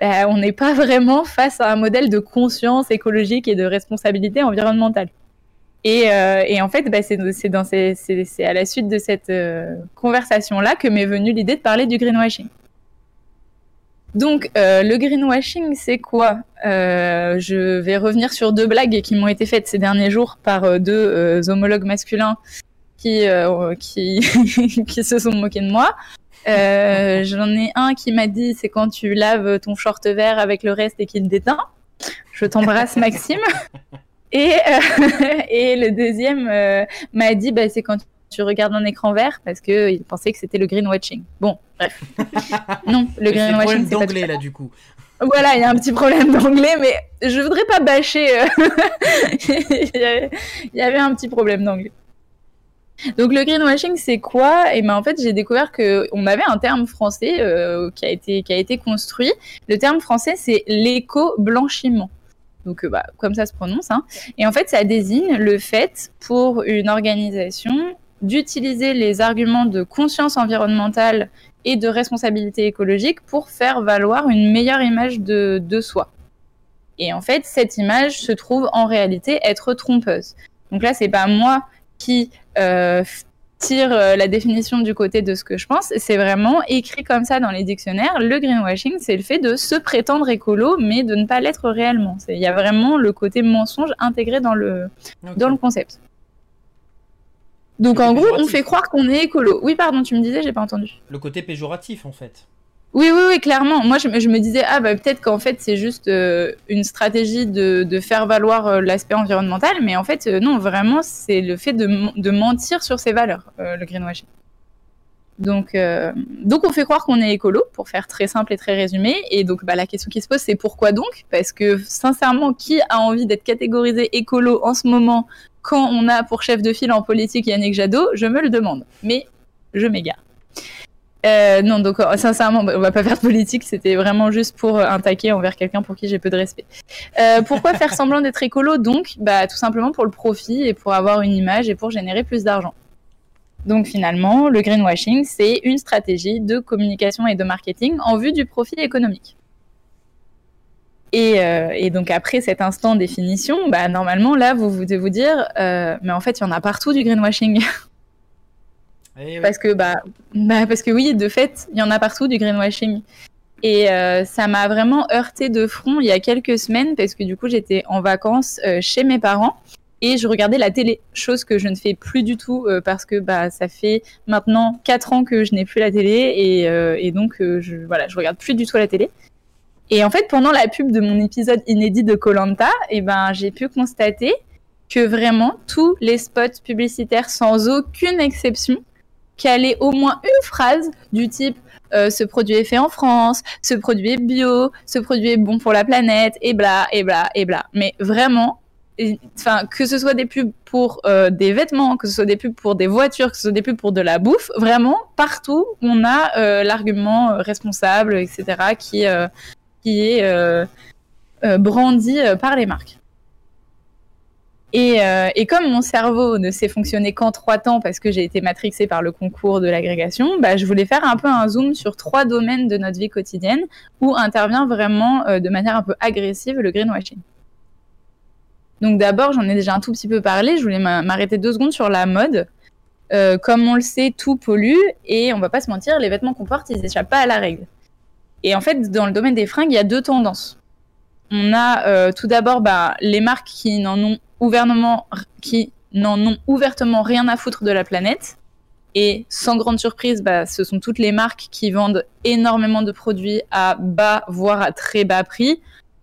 bah, on n'est pas (laughs) vraiment face à un modèle de conscience écologique et de responsabilité environnementale. Et, euh, et en fait, bah, c'est à la suite de cette euh, conversation-là que m'est venue l'idée de parler du greenwashing. Donc, euh, le greenwashing, c'est quoi? Je vais revenir sur deux blagues qui m'ont été faites ces derniers jours par deux homologues masculins qui, (laughs) qui se sont moqués de moi. J'en ai un qui m'a dit c'est quand tu laves ton short vert avec le reste et qu'il déteint. Je t'embrasse, Maxime. (laughs) Et, (laughs) et le deuxième m'a dit bah, c'est quand tu regardes un écran vert parce qu'il pensait que c'était le greenwashing. Bon, bref. (laughs) non, le greenwashing. c'est d'anglais là du coup. Voilà, il y a un petit problème d'anglais, mais je voudrais pas bâcher. Euh, (laughs) il y avait un petit problème d'anglais. Donc le greenwashing, c'est quoi? Et ben en fait, j'ai découvert que on avait un terme français euh, qui a été qui a été construit. Le terme français, c'est l'éco-blanchiment. Donc euh, bah, comme ça se prononce. Hein. Et en fait, ça désigne le fait pour une organisation d'utiliser les arguments de conscience environnementale et de responsabilité écologique pour faire valoir une meilleure image de, soi. Et en fait, cette image se trouve en réalité être trompeuse. Donc là, c'est pas moi qui euh, tire euh, la définition du côté de ce que je pense, c'est vraiment écrit comme ça dans les dictionnaires. Le greenwashing, c'est le fait de se prétendre écolo, mais de ne pas l'être réellement. Il y a vraiment le côté mensonge intégré dans le, okay. dans le concept. Donc en gros, on fait croire qu'on est écolo. Oui, pardon, tu me disais, j'ai pas entendu. Le côté péjoratif, en fait. Oui, oui, oui, clairement. Moi, je, me disais, ah, bah, peut-être qu'en fait, c'est juste euh, une stratégie de, faire valoir euh, l'aspect environnemental, mais en fait, euh, non, vraiment, c'est le fait de, mentir sur ses valeurs, le greenwashing. Donc, donc, on fait croire qu'on est écolo, pour faire très simple et très résumé. Et donc, bah, la question qui se pose, c'est pourquoi donc? Parce que, sincèrement, qui a envie d'être catégorisé écolo en ce moment quand on a pour chef de file en politique Yannick Jadot? Je me le demande. Mais je m'égare. Euh, non, donc sincèrement, on va pas faire de politique, c'était vraiment juste pour un taquet envers quelqu'un pour qui j'ai peu de respect. Euh, pourquoi faire semblant d'être écolo Donc, bah, tout simplement pour le profit et pour avoir une image et pour générer plus d'argent. Donc finalement, le greenwashing, c'est une stratégie de communication et de marketing en vue du profit économique. Et, euh, donc après cet instant définition, bah, normalement là, vous devez vous dire, euh, mais en fait, il y en a partout du greenwashing. (laughs) Eh. Parce que bah, bah, parce que oui, de fait, il y en a partout du greenwashing. Et euh, ça m'a vraiment heurté de front il y a quelques semaines parce que du coup j'étais en vacances euh, chez mes parents et je regardais la télé, chose que je ne fais plus du tout euh, parce que bah ça fait maintenant quatre ans que je n'ai plus la télé et, donc je voilà je regarde plus du tout la télé. Et en fait pendant la pub de mon épisode inédit de Colanta, et eh ben j'ai pu constater que vraiment tous les spots publicitaires sans aucune exception calaient au moins une phrase du type euh, ce produit est fait en France, ce produit est bio, ce produit est bon pour la planète, et bla, et bla, et bla. Mais vraiment, que ce soit des pubs pour euh, des vêtements, que ce soit des pubs pour des voitures, que ce soit des pubs pour de la bouffe, vraiment, partout, on a euh, l'argument responsable, etc., qui est brandi par les marques. Et, euh, et, comme mon cerveau ne sait fonctionner qu'en trois temps parce que j'ai été matrixée par le concours de l'agrégation, bah, je voulais faire un peu un zoom sur trois domaines de notre vie quotidienne où intervient vraiment euh, de manière un peu agressive le greenwashing. Donc d'abord, j'en ai déjà un tout petit peu parlé, je voulais m'arrêter deux secondes sur la mode. Euh, comme on le sait, tout pollue et on va pas se mentir, les vêtements qu'on porte, ils échappent pas à la règle. Et en fait, dans le domaine des fringues, il y a deux tendances. On a euh, tout d'abord bah, les marques qui n'en ont gouvernement qui n'en ont ouvertement rien à foutre de la planète. Et sans grande surprise, bah, ce sont toutes les marques qui vendent énormément de produits à bas, voire à très bas prix.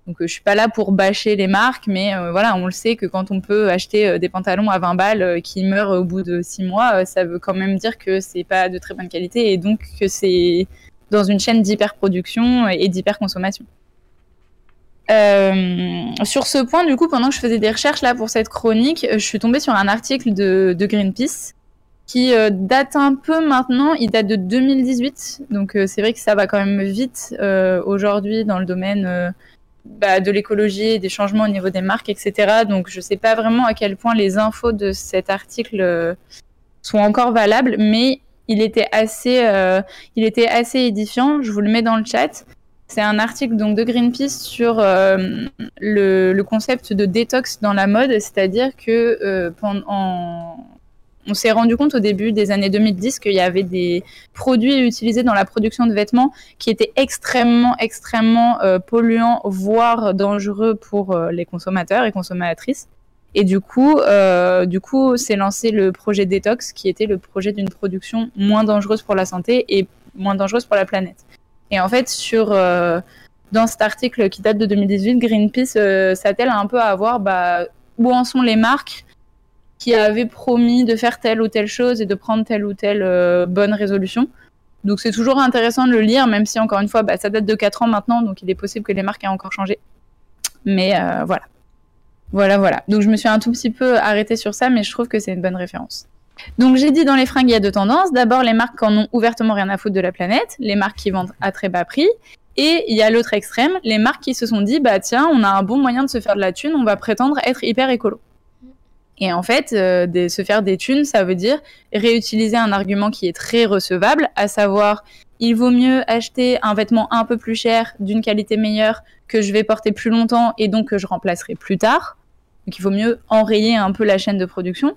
Donc, euh, je suis pas là pour bâcher les marques, mais euh, voilà, on le sait que quand on peut acheter euh, des pantalons à 20 balles qui meurent au bout de 6 mois, ça veut quand même dire que c'est pas de très bonne qualité et donc que c'est dans une chaîne d'hyperproduction et d'hyperconsommation. Euh, sur ce point, du coup, pendant que je faisais des recherches là pour cette chronique, je suis tombée sur un article de, Greenpeace qui euh, date un peu maintenant. Il date de 2018, donc euh, c'est vrai que ça va quand même vite aujourd'hui dans le domaine bah, de l'écologie, des changements au niveau des marques, etc. Donc je sais pas vraiment à quel point les infos de cet article sont encore valables, mais il était il était assez édifiant. Je vous le mets dans le chat. C'est un article donc de Greenpeace sur le, le, concept de détox dans la mode, c'est-à-dire que pendant on s'est rendu compte au début des années 2010 qu'il y avait des produits utilisés dans la production de vêtements qui étaient extrêmement, extrêmement euh, polluants, voire dangereux pour euh, les consommateurs et consommatrices. Et du coup, euh, du coup, s'est lancé le projet Detox, qui était le projet d'une production moins dangereuse pour la santé et moins dangereuse pour la planète. Et en fait, sur dans cet article qui date de 2018, Greenpeace s'attelle un peu à voir bah, où en sont les marques qui avait promis de faire telle ou telle chose et de prendre telle ou telle euh, bonne résolution. Donc c'est toujours intéressant de le lire, même si encore une fois, bah, ça date de 4 ans maintenant, donc il est possible que les marques aient encore changé. Mais euh, voilà. Voilà, voilà. Donc je me suis un tout petit peu arrêtée sur ça, mais je trouve que c'est une bonne référence. Donc j'ai dit dans les fringues, il y a deux tendances. D'abord, les marques qui en ont ouvertement rien à foutre de la planète, les marques qui vendent à très bas prix. Et il y a l'autre extrême, les marques qui se sont dit, bah tiens, on a un bon moyen de se faire de la thune, on va prétendre être hyper écolo. Et en fait, euh, se faire des thunes, ça veut dire réutiliser un argument qui est très recevable, à savoir il vaut mieux acheter un vêtement un peu plus cher, d'une qualité meilleure, que je vais porter plus longtemps et donc que je remplacerai plus tard. Donc il faut mieux enrayer un peu la chaîne de production.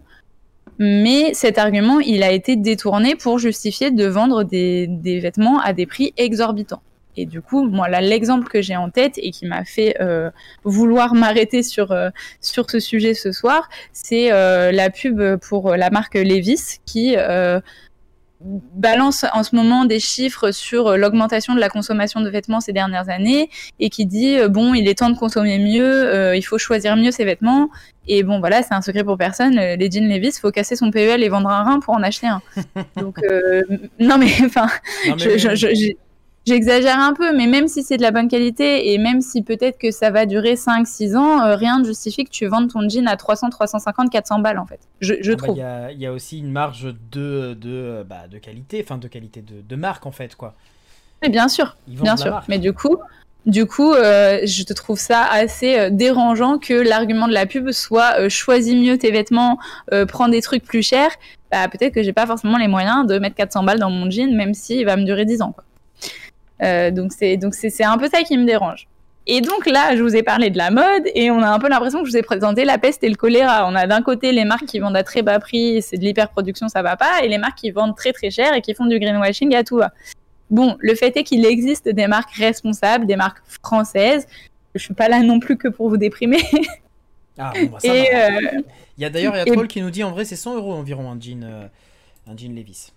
Mais cet argument, il a été détourné pour justifier de vendre des vêtements à des prix exorbitants. Et du coup, moi, là, l'exemple que j'ai en tête et qui m'a fait euh, vouloir m'arrêter sur, euh, sur ce sujet ce soir, c'est euh, la pub pour la marque Levis qui balance en ce moment des chiffres sur l'augmentation de la consommation de vêtements ces dernières années et qui dit bon il est temps de consommer mieux il faut choisir mieux ses vêtements. Et bon voilà c'est un secret pour personne. Les jeans Levis faut casser son PEL et vendre un rein pour en acheter un. (laughs) Donc non mais enfin je, J'exagère un peu, mais même si c'est de la bonne qualité et même si peut-être que ça va durer 5-6 ans, euh, rien ne justifie que tu vendes ton jean à 300, 350, 400 balles en fait. Je, je ah bah, trouve. Il y, a aussi une marge de, de, bah, de qualité, enfin de qualité de, de, marque en fait quoi. Mais bien sûr, bien sûr. Mais du coup, du coup, euh, je te trouve ça assez euh, dérangeant que l'argument de la pub soit choisis mieux tes vêtements, prends des trucs plus chers. Bah, peut-être que j'ai pas forcément les moyens de mettre 400 balles dans mon jean, même s'il va me durer 10 ans. Quoi. Euh, donc c'est donc c'est un peu ça qui me dérange. Et donc là, je vous ai parlé de la mode et on a un peu l'impression que je vous ai présenté la peste et le choléra. On a d'un côté les marques qui vendent à très bas prix, c'est de l'hyperproduction, ça va pas, et les marques qui vendent très très cher et qui font du greenwashing à tout va. Bon, le fait est qu'il existe des marques responsables, des marques françaises. Je suis pas là non plus que pour vous déprimer. Ah, bon, bah, ça et euh, Il y a d'ailleurs, Troll qui nous dit en vrai c'est 100 euros environ un jean, euh, un jean Levis.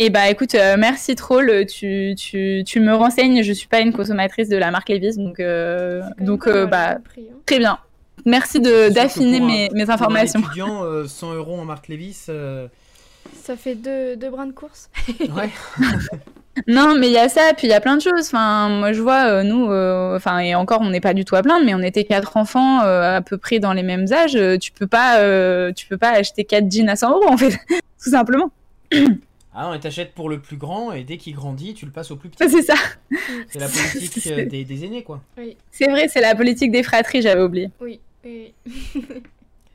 Eh bah écoute, euh, merci Troll, tu, tu, tu, me renseignes, je suis pas une consommatrice de la marque Levis, donc, euh, donc euh, bah, hein. très bien. Merci d'affiner mes, mes, informations. Pour un étudiant, 100 euros en marque Levis. Ça fait deux, deux brins de course. (laughs) ouais. (laughs) non, mais il y a ça, puis il y a plein de choses. Enfin, moi je vois, nous, enfin, et encore, on n'est pas du tout à plaindre, mais on était quatre enfants à peu près dans les mêmes âges. tu peux pas, tu peux pas acheter quatre jeans à 100 euros en fait, (laughs) tout simplement. (clears throat) Ah non, t'achètes pour le plus grand et dès qu'il grandit, tu le passes au plus petit. (laughs) C'est ça. C'est la politique (laughs) euh, des, des, aînés, quoi. Oui. C'est vrai, c'est la politique des fratries, j'avais oublié. Oui. oui. (laughs)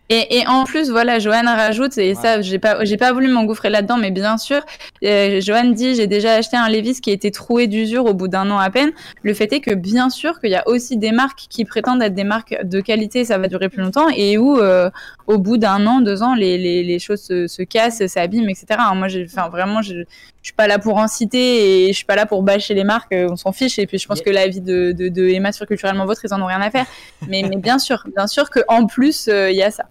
Et, et, en plus, voilà, Joanne rajoute, et ça, j'ai pas, j'ai pas voulu m'engouffrer là-dedans, mais bien sûr, euh, Joanne dit, j'ai déjà acheté un Levis qui a été troué d'usure au bout d'un an à peine. Le fait est que bien sûr qu'il y a aussi des marques qui prétendent être des marques de qualité, ça va durer plus longtemps, et où euh, au bout d'un an, deux ans, les, les, les choses se, se cassent, s'abîment, etc. Alors moi, j'ai, enfin, vraiment, je, suis pas là pour en citer et je suis pas là pour bâcher les marques, on s'en fiche. Et puis je pense que la vie de, de, de, Emma sur Culturellement Vôtre, ils en ont rien à faire. Mais, mais bien sûr, bien sûr qu'en plus, euh, il y a ça.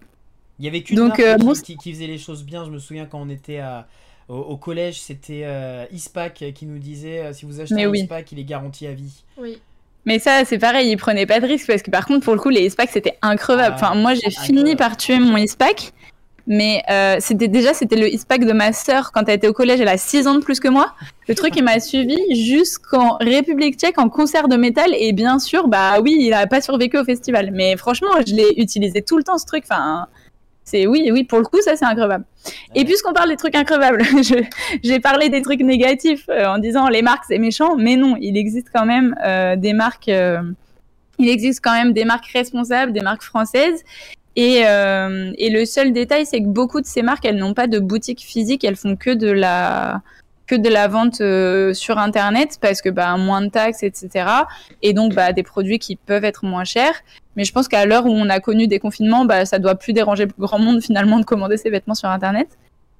Il y avait qu'une marque euh, qui, qui, faisait les choses bien. Je me souviens quand on était à, au, collège, c'était euh, Ispac qui nous disait euh, si vous achetez un Ispac, il est garanti à vie. Oui. Mais ça, c'est pareil, ils prenaient pas de risque parce que par contre, pour le coup, les Ispac, c'était increvable. Ah, enfin, moi, j'ai fini par tuer mon Ispac. Mais euh, c'était déjà c'était le ISPAC de ma sœur quand elle était au collège, elle a 6 ans de plus que moi. Le truc il m'a suivi jusqu'en République Tchèque en concert de métal et bien sûr bah oui il a pas survécu au festival. Mais franchement je l'ai utilisé tout le temps ce truc. Enfin c'est oui, oui, pour le coup, ça c'est increvable. Et puisqu'on parle des trucs increvables, (laughs) j'ai parlé des trucs négatifs euh, en disant les marques c'est méchant, mais non, il existe quand même euh, des marques, euh, il existe quand même des marques responsables, des marques françaises. Et, et le seul détail, c'est que beaucoup de ces marques, elles n'ont pas de boutique physique, elles font que de la que de la vente euh, sur internet parce que bah moins de taxes etc et donc bah des produits qui peuvent être moins chers. Mais je pense qu'à l'heure où on a connu des confinements bah ça doit plus déranger grand monde finalement de commander ses vêtements sur internet.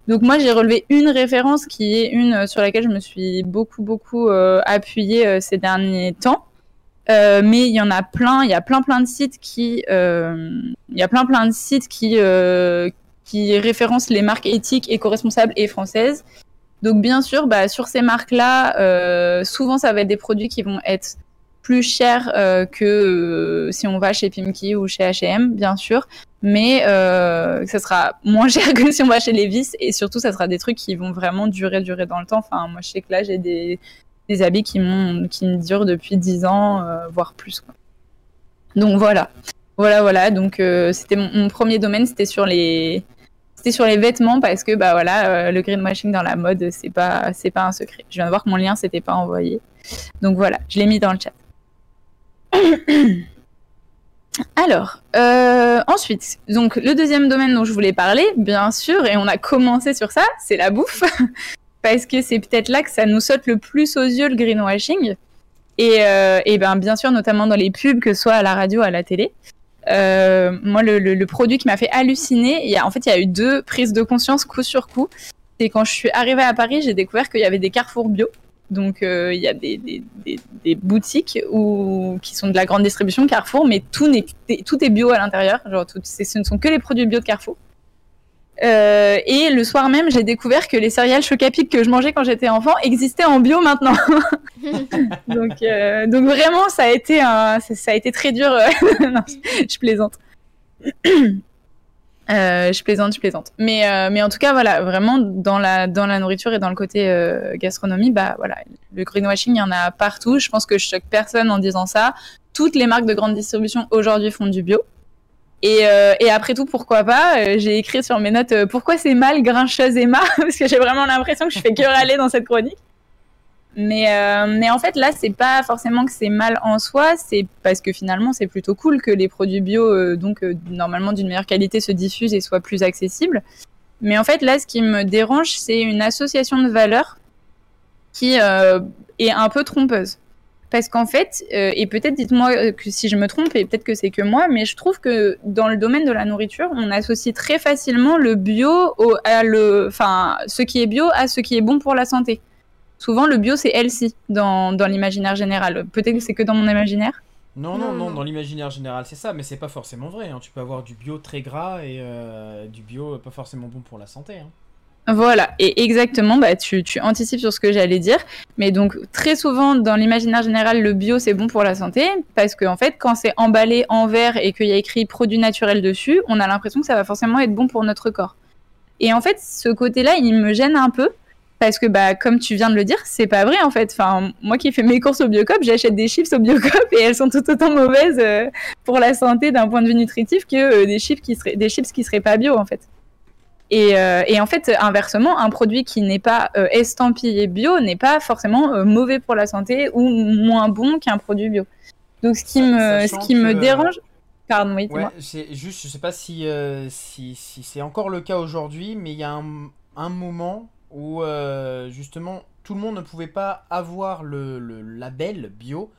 Donc moi j'ai relevé une référence qui est une sur laquelle je me suis beaucoup beaucoup euh, appuyée euh, ces derniers temps. Euh, mais il y en a plein, il y a plein plein de sites qui, euh, il y a plein plein de sites qui euh, qui référencent les marques éthiques, éco-responsables et françaises. Donc bien sûr, bah, sur ces marques-là, souvent ça va être des produits qui vont être plus chers que si on va chez Pimki ou chez H&M, bien sûr, mais ça sera moins (laughs) cher que si on va chez Levi's et surtout ça sera des trucs qui vont vraiment durer, durer dans le temps. Enfin, moi je sais que là j'ai des des habits qui, m'ont, qui me durent depuis 10 ans, euh, voire plus. Donc voilà. Voilà, voilà. Donc euh, c'était mon, premier domaine, c'était sur les, c'était sur les vêtements parce que bah euh, le greenwashing dans la mode, c'est pas, un secret. Je viens de voir que mon lien s'était pas envoyé. Donc voilà, je l'ai mis dans le chat. (coughs) Alors, ensuite, donc le deuxième domaine dont je voulais parler, bien sûr, et on a commencé sur ça, c'est la bouffe (laughs) parce que c'est peut-être là que ça nous saute le plus aux yeux le greenwashing. Et, euh, et ben bien sûr, notamment dans les pubs, que ce soit à la radio, à la télé. Euh, moi, le, le, le, produit qui m'a fait halluciner, il y a, en fait, il y a eu deux prises de conscience coup sur coup. C'est quand je suis arrivée à Paris, j'ai découvert qu'il y avait des carrefours bio. Donc, euh, il y a des, des, des, boutiques où, qui sont de la grande distribution Carrefour, mais tout, est, tout est bio à l'intérieur. Genre, tout, ce ne sont que les produits bio de Carrefour. Euh, et le soir même, j'ai découvert que les céréales Chocapic que je mangeais quand j'étais enfant existaient en bio maintenant. (laughs) donc, euh, donc vraiment, ça a été un, ça a été très dur. (laughs) non, je plaisante. (coughs) Euh, je plaisante, je plaisante. Mais, euh, mais en tout cas, voilà, vraiment dans la, dans la nourriture et dans le côté euh, gastronomie, bah voilà, le greenwashing, il y en a partout. Je pense que je choque personne en disant ça. Toutes les marques de grande distribution aujourd'hui font du bio. Et, euh, et, après tout, pourquoi pas euh, J'ai écrit sur mes notes euh, pourquoi c'est mal grincheuse Emma (laughs) parce que j'ai vraiment l'impression que je fais que râler dans cette chronique. Mais, mais en fait, là, c'est pas forcément que c'est mal en soi, c'est parce que finalement, c'est plutôt cool que les produits bio, donc normalement d'une meilleure qualité, se diffusent et soient plus accessibles. Mais en fait, là, ce qui me dérange, c'est une association de valeurs qui est un peu trompeuse parce qu'en fait, euh, et peut-être dites-moi euh, que si je me trompe, et peut-être que c'est que moi, mais je trouve que dans le domaine de la nourriture, on associe très facilement le bio au, à le, enfin, ce qui est bio à ce qui est bon pour la santé. Souvent, le bio, c'est healthy dans, dans l'imaginaire général. Peut-être que c'est que dans mon imaginaire? Non, non, non, dans l'imaginaire général, c'est ça, mais c'est pas forcément vrai. Hein. Tu peux avoir du bio très gras et euh, du bio pas forcément bon pour la santé. Hein. Voilà, et exactement, bah, tu, anticipes sur ce que j'allais dire. Mais donc, très souvent, dans l'imaginaire général, le bio, c'est bon pour la santé, parce qu'en en fait, quand c'est emballé en verre et qu'il y a écrit produit naturel dessus, on a l'impression que ça va forcément être bon pour notre corps. Et en fait, ce côté-là, il me gêne un peu, parce que, bah, comme tu viens de le dire, c'est pas vrai, en fait. Enfin, moi qui fais mes courses au Biocop, j'achète des chips au Biocop et elles sont tout autant mauvaises euh, pour la santé d'un point de vue nutritif que euh, des, chips qui seraient, des chips qui seraient pas bio, en fait. Et, euh, et, en fait, inversement, un produit qui n'est pas euh, estampillé bio n'est pas forcément euh, mauvais pour la santé ou moins bon qu'un produit bio. Donc, ce qui me, ce qui me dérange. Pardon, oui, ouais, c'est juste, je sais pas si, si, si c'est encore le cas aujourd'hui, mais il y a un, un moment où justement tout le monde ne pouvait pas avoir le, le label bio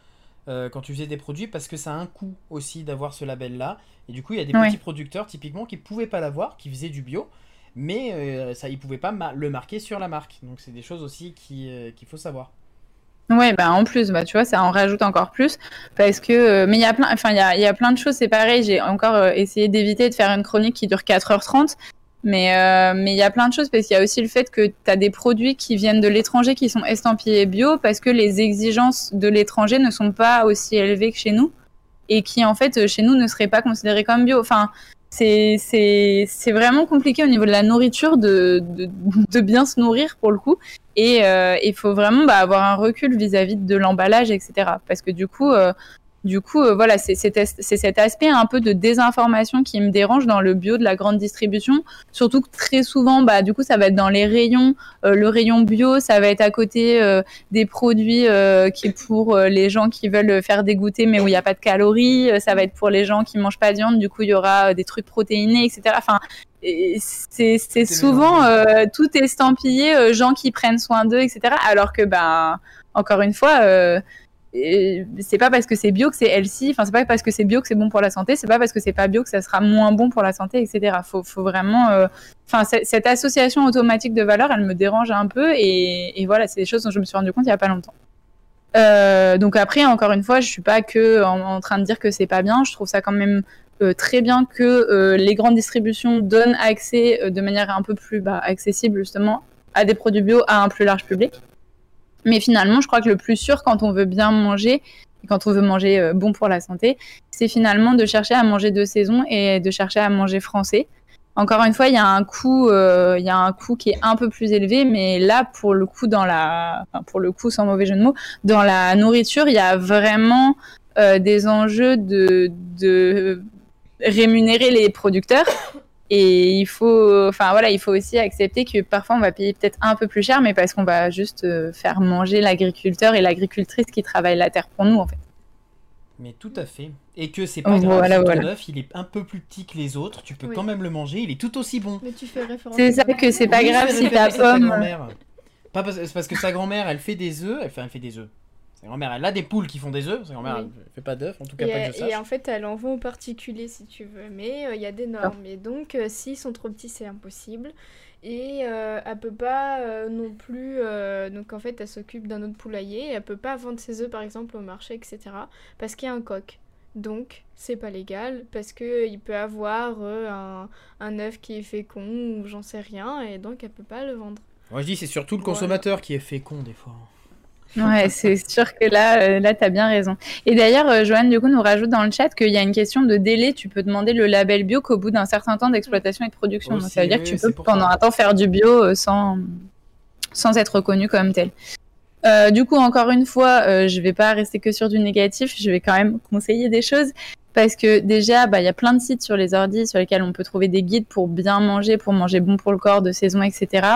quand tu faisais des produits parce que ça a un coût aussi d'avoir ce label là. Et du coup, il y a des petits producteurs typiquement qui pouvaient pas l'avoir, qui faisaient du bio mais euh, ça, ils pouvaient pas le marquer sur la marque. Donc c'est des choses aussi euh, qu'il faut savoir. Ouais, bah en plus, bah tu vois, ça en rajoute encore plus parce que euh, mais il y a plein enfin il y a, y a plein de choses, c'est pareil, j'ai encore essayé d'éviter de faire une chronique qui dure 4h30. Mais mais il y a plein de choses parce qu'il y a aussi le fait que tu as des produits qui viennent de l'étranger qui sont estampillés bio parce que les exigences de l'étranger ne sont pas aussi élevées que chez nous et qui en fait chez nous ne seraient pas considérées comme bio. Enfin, c'est vraiment compliqué au niveau de la nourriture de de, de bien se nourrir pour le coup. Et euh, il faut vraiment bah, avoir un recul vis-à-vis de l'emballage etc parce que du coup euh, Du coup, euh, voilà, c'est cet aspect un peu de désinformation qui me dérange dans le bio de la grande distribution. Surtout que très souvent, bah, du coup, ça va être dans les rayons. Euh, le rayon bio, ça va être à côté euh, des produits qui est pour les gens qui veulent faire dégoûter, mais où il n'y a pas de calories. Ça va être pour les gens qui mangent pas de viande. Du coup, il y aura des trucs protéinés, etc. Enfin, c'est souvent tout estampillé gens qui prennent soin d'eux, etc. Alors que, ben, encore une fois c'est pas parce que c'est bio que c'est healthy, enfin c'est pas parce que c'est bio que c'est bon pour la santé, c'est pas parce que c'est pas bio que ça sera moins bon pour la santé, etc. Faut, faut vraiment, euh, enfin cette association automatique de valeurs, elle me dérange un peu et, voilà, c'est des choses dont je me suis rendu compte il y a pas longtemps. Euh, donc après, encore une fois, je suis pas que en, train de dire que c'est pas bien. Je trouve ça quand même euh, très bien que les grandes distributions donnent accès de manière un peu plus bah, accessible justement à des produits bio à un plus large public. Mais finalement, je crois que le plus sûr quand on veut bien manger, quand on veut manger euh, bon pour la santé, c'est finalement de chercher à manger de saison et de chercher à manger français. Encore une fois, il y a un coût, euh, y a un coût qui est un peu plus élevé, mais là, pour le coup, dans la, pour le coup, sans mauvais jeu de mots, dans la nourriture, il y a vraiment euh, des enjeux de rémunérer les producteurs et il faut, enfin voilà, il faut aussi accepter que parfois on va payer peut-être un peu plus cher, mais parce qu'on va juste euh, faire manger l'agriculteur et l'agricultrice qui travaille la terre pour nous en fait. Mais tout à fait. Et que c'est pas grave, voilà, voilà. il est un peu plus petit que les autres, tu peux quand même le manger, il est tout aussi bon. Mais tu fais référence. C'est ça que c'est pas grave si ta pomme. Pas parce, parce que sa grand-mère, elle fait des œufs, elle fait, elle fait des œufs. Sa grand-mère, elle a des poules qui font des œufs. Sa grand-mère, elle fait pas d'œufs, en tout cas pas que je sache. Et en fait, elle en vend aux particuliers si tu veux. Mais euh, il y a des normes. Et donc, euh, s'ils sont trop petits, c'est impossible. Et euh, elle peut pas non plus. donc, en fait, elle s'occupe d'un autre poulailler. Et elle peut pas vendre ses œufs, par exemple, au marché, etc. Parce qu'il y a un coq. Donc, c'est pas légal parce que il peut avoir un, un œuf qui est fécond ou j'en sais rien. Et donc, elle peut pas le vendre. Moi, je dis, c'est surtout le consommateur qui est fécond, des fois. Ouais, c'est sûr que là, euh, là, tu as bien raison. Et d'ailleurs, euh, Joanne, du coup, nous rajoute dans le chat qu'il y a une question de délai. Tu peux demander le label bio qu'au bout d'un certain temps d'exploitation et de production. Donc, ça veut dire que tu peux pendant un temps faire du bio euh, sans, sans être reconnu comme tel. du coup, encore une fois, je vais pas rester que sur du négatif. Je vais quand même conseiller des choses parce que déjà, bah, il y a plein de sites sur les ordis sur lesquels on peut trouver des guides pour bien manger, pour manger bon pour le corps, de saison, etc.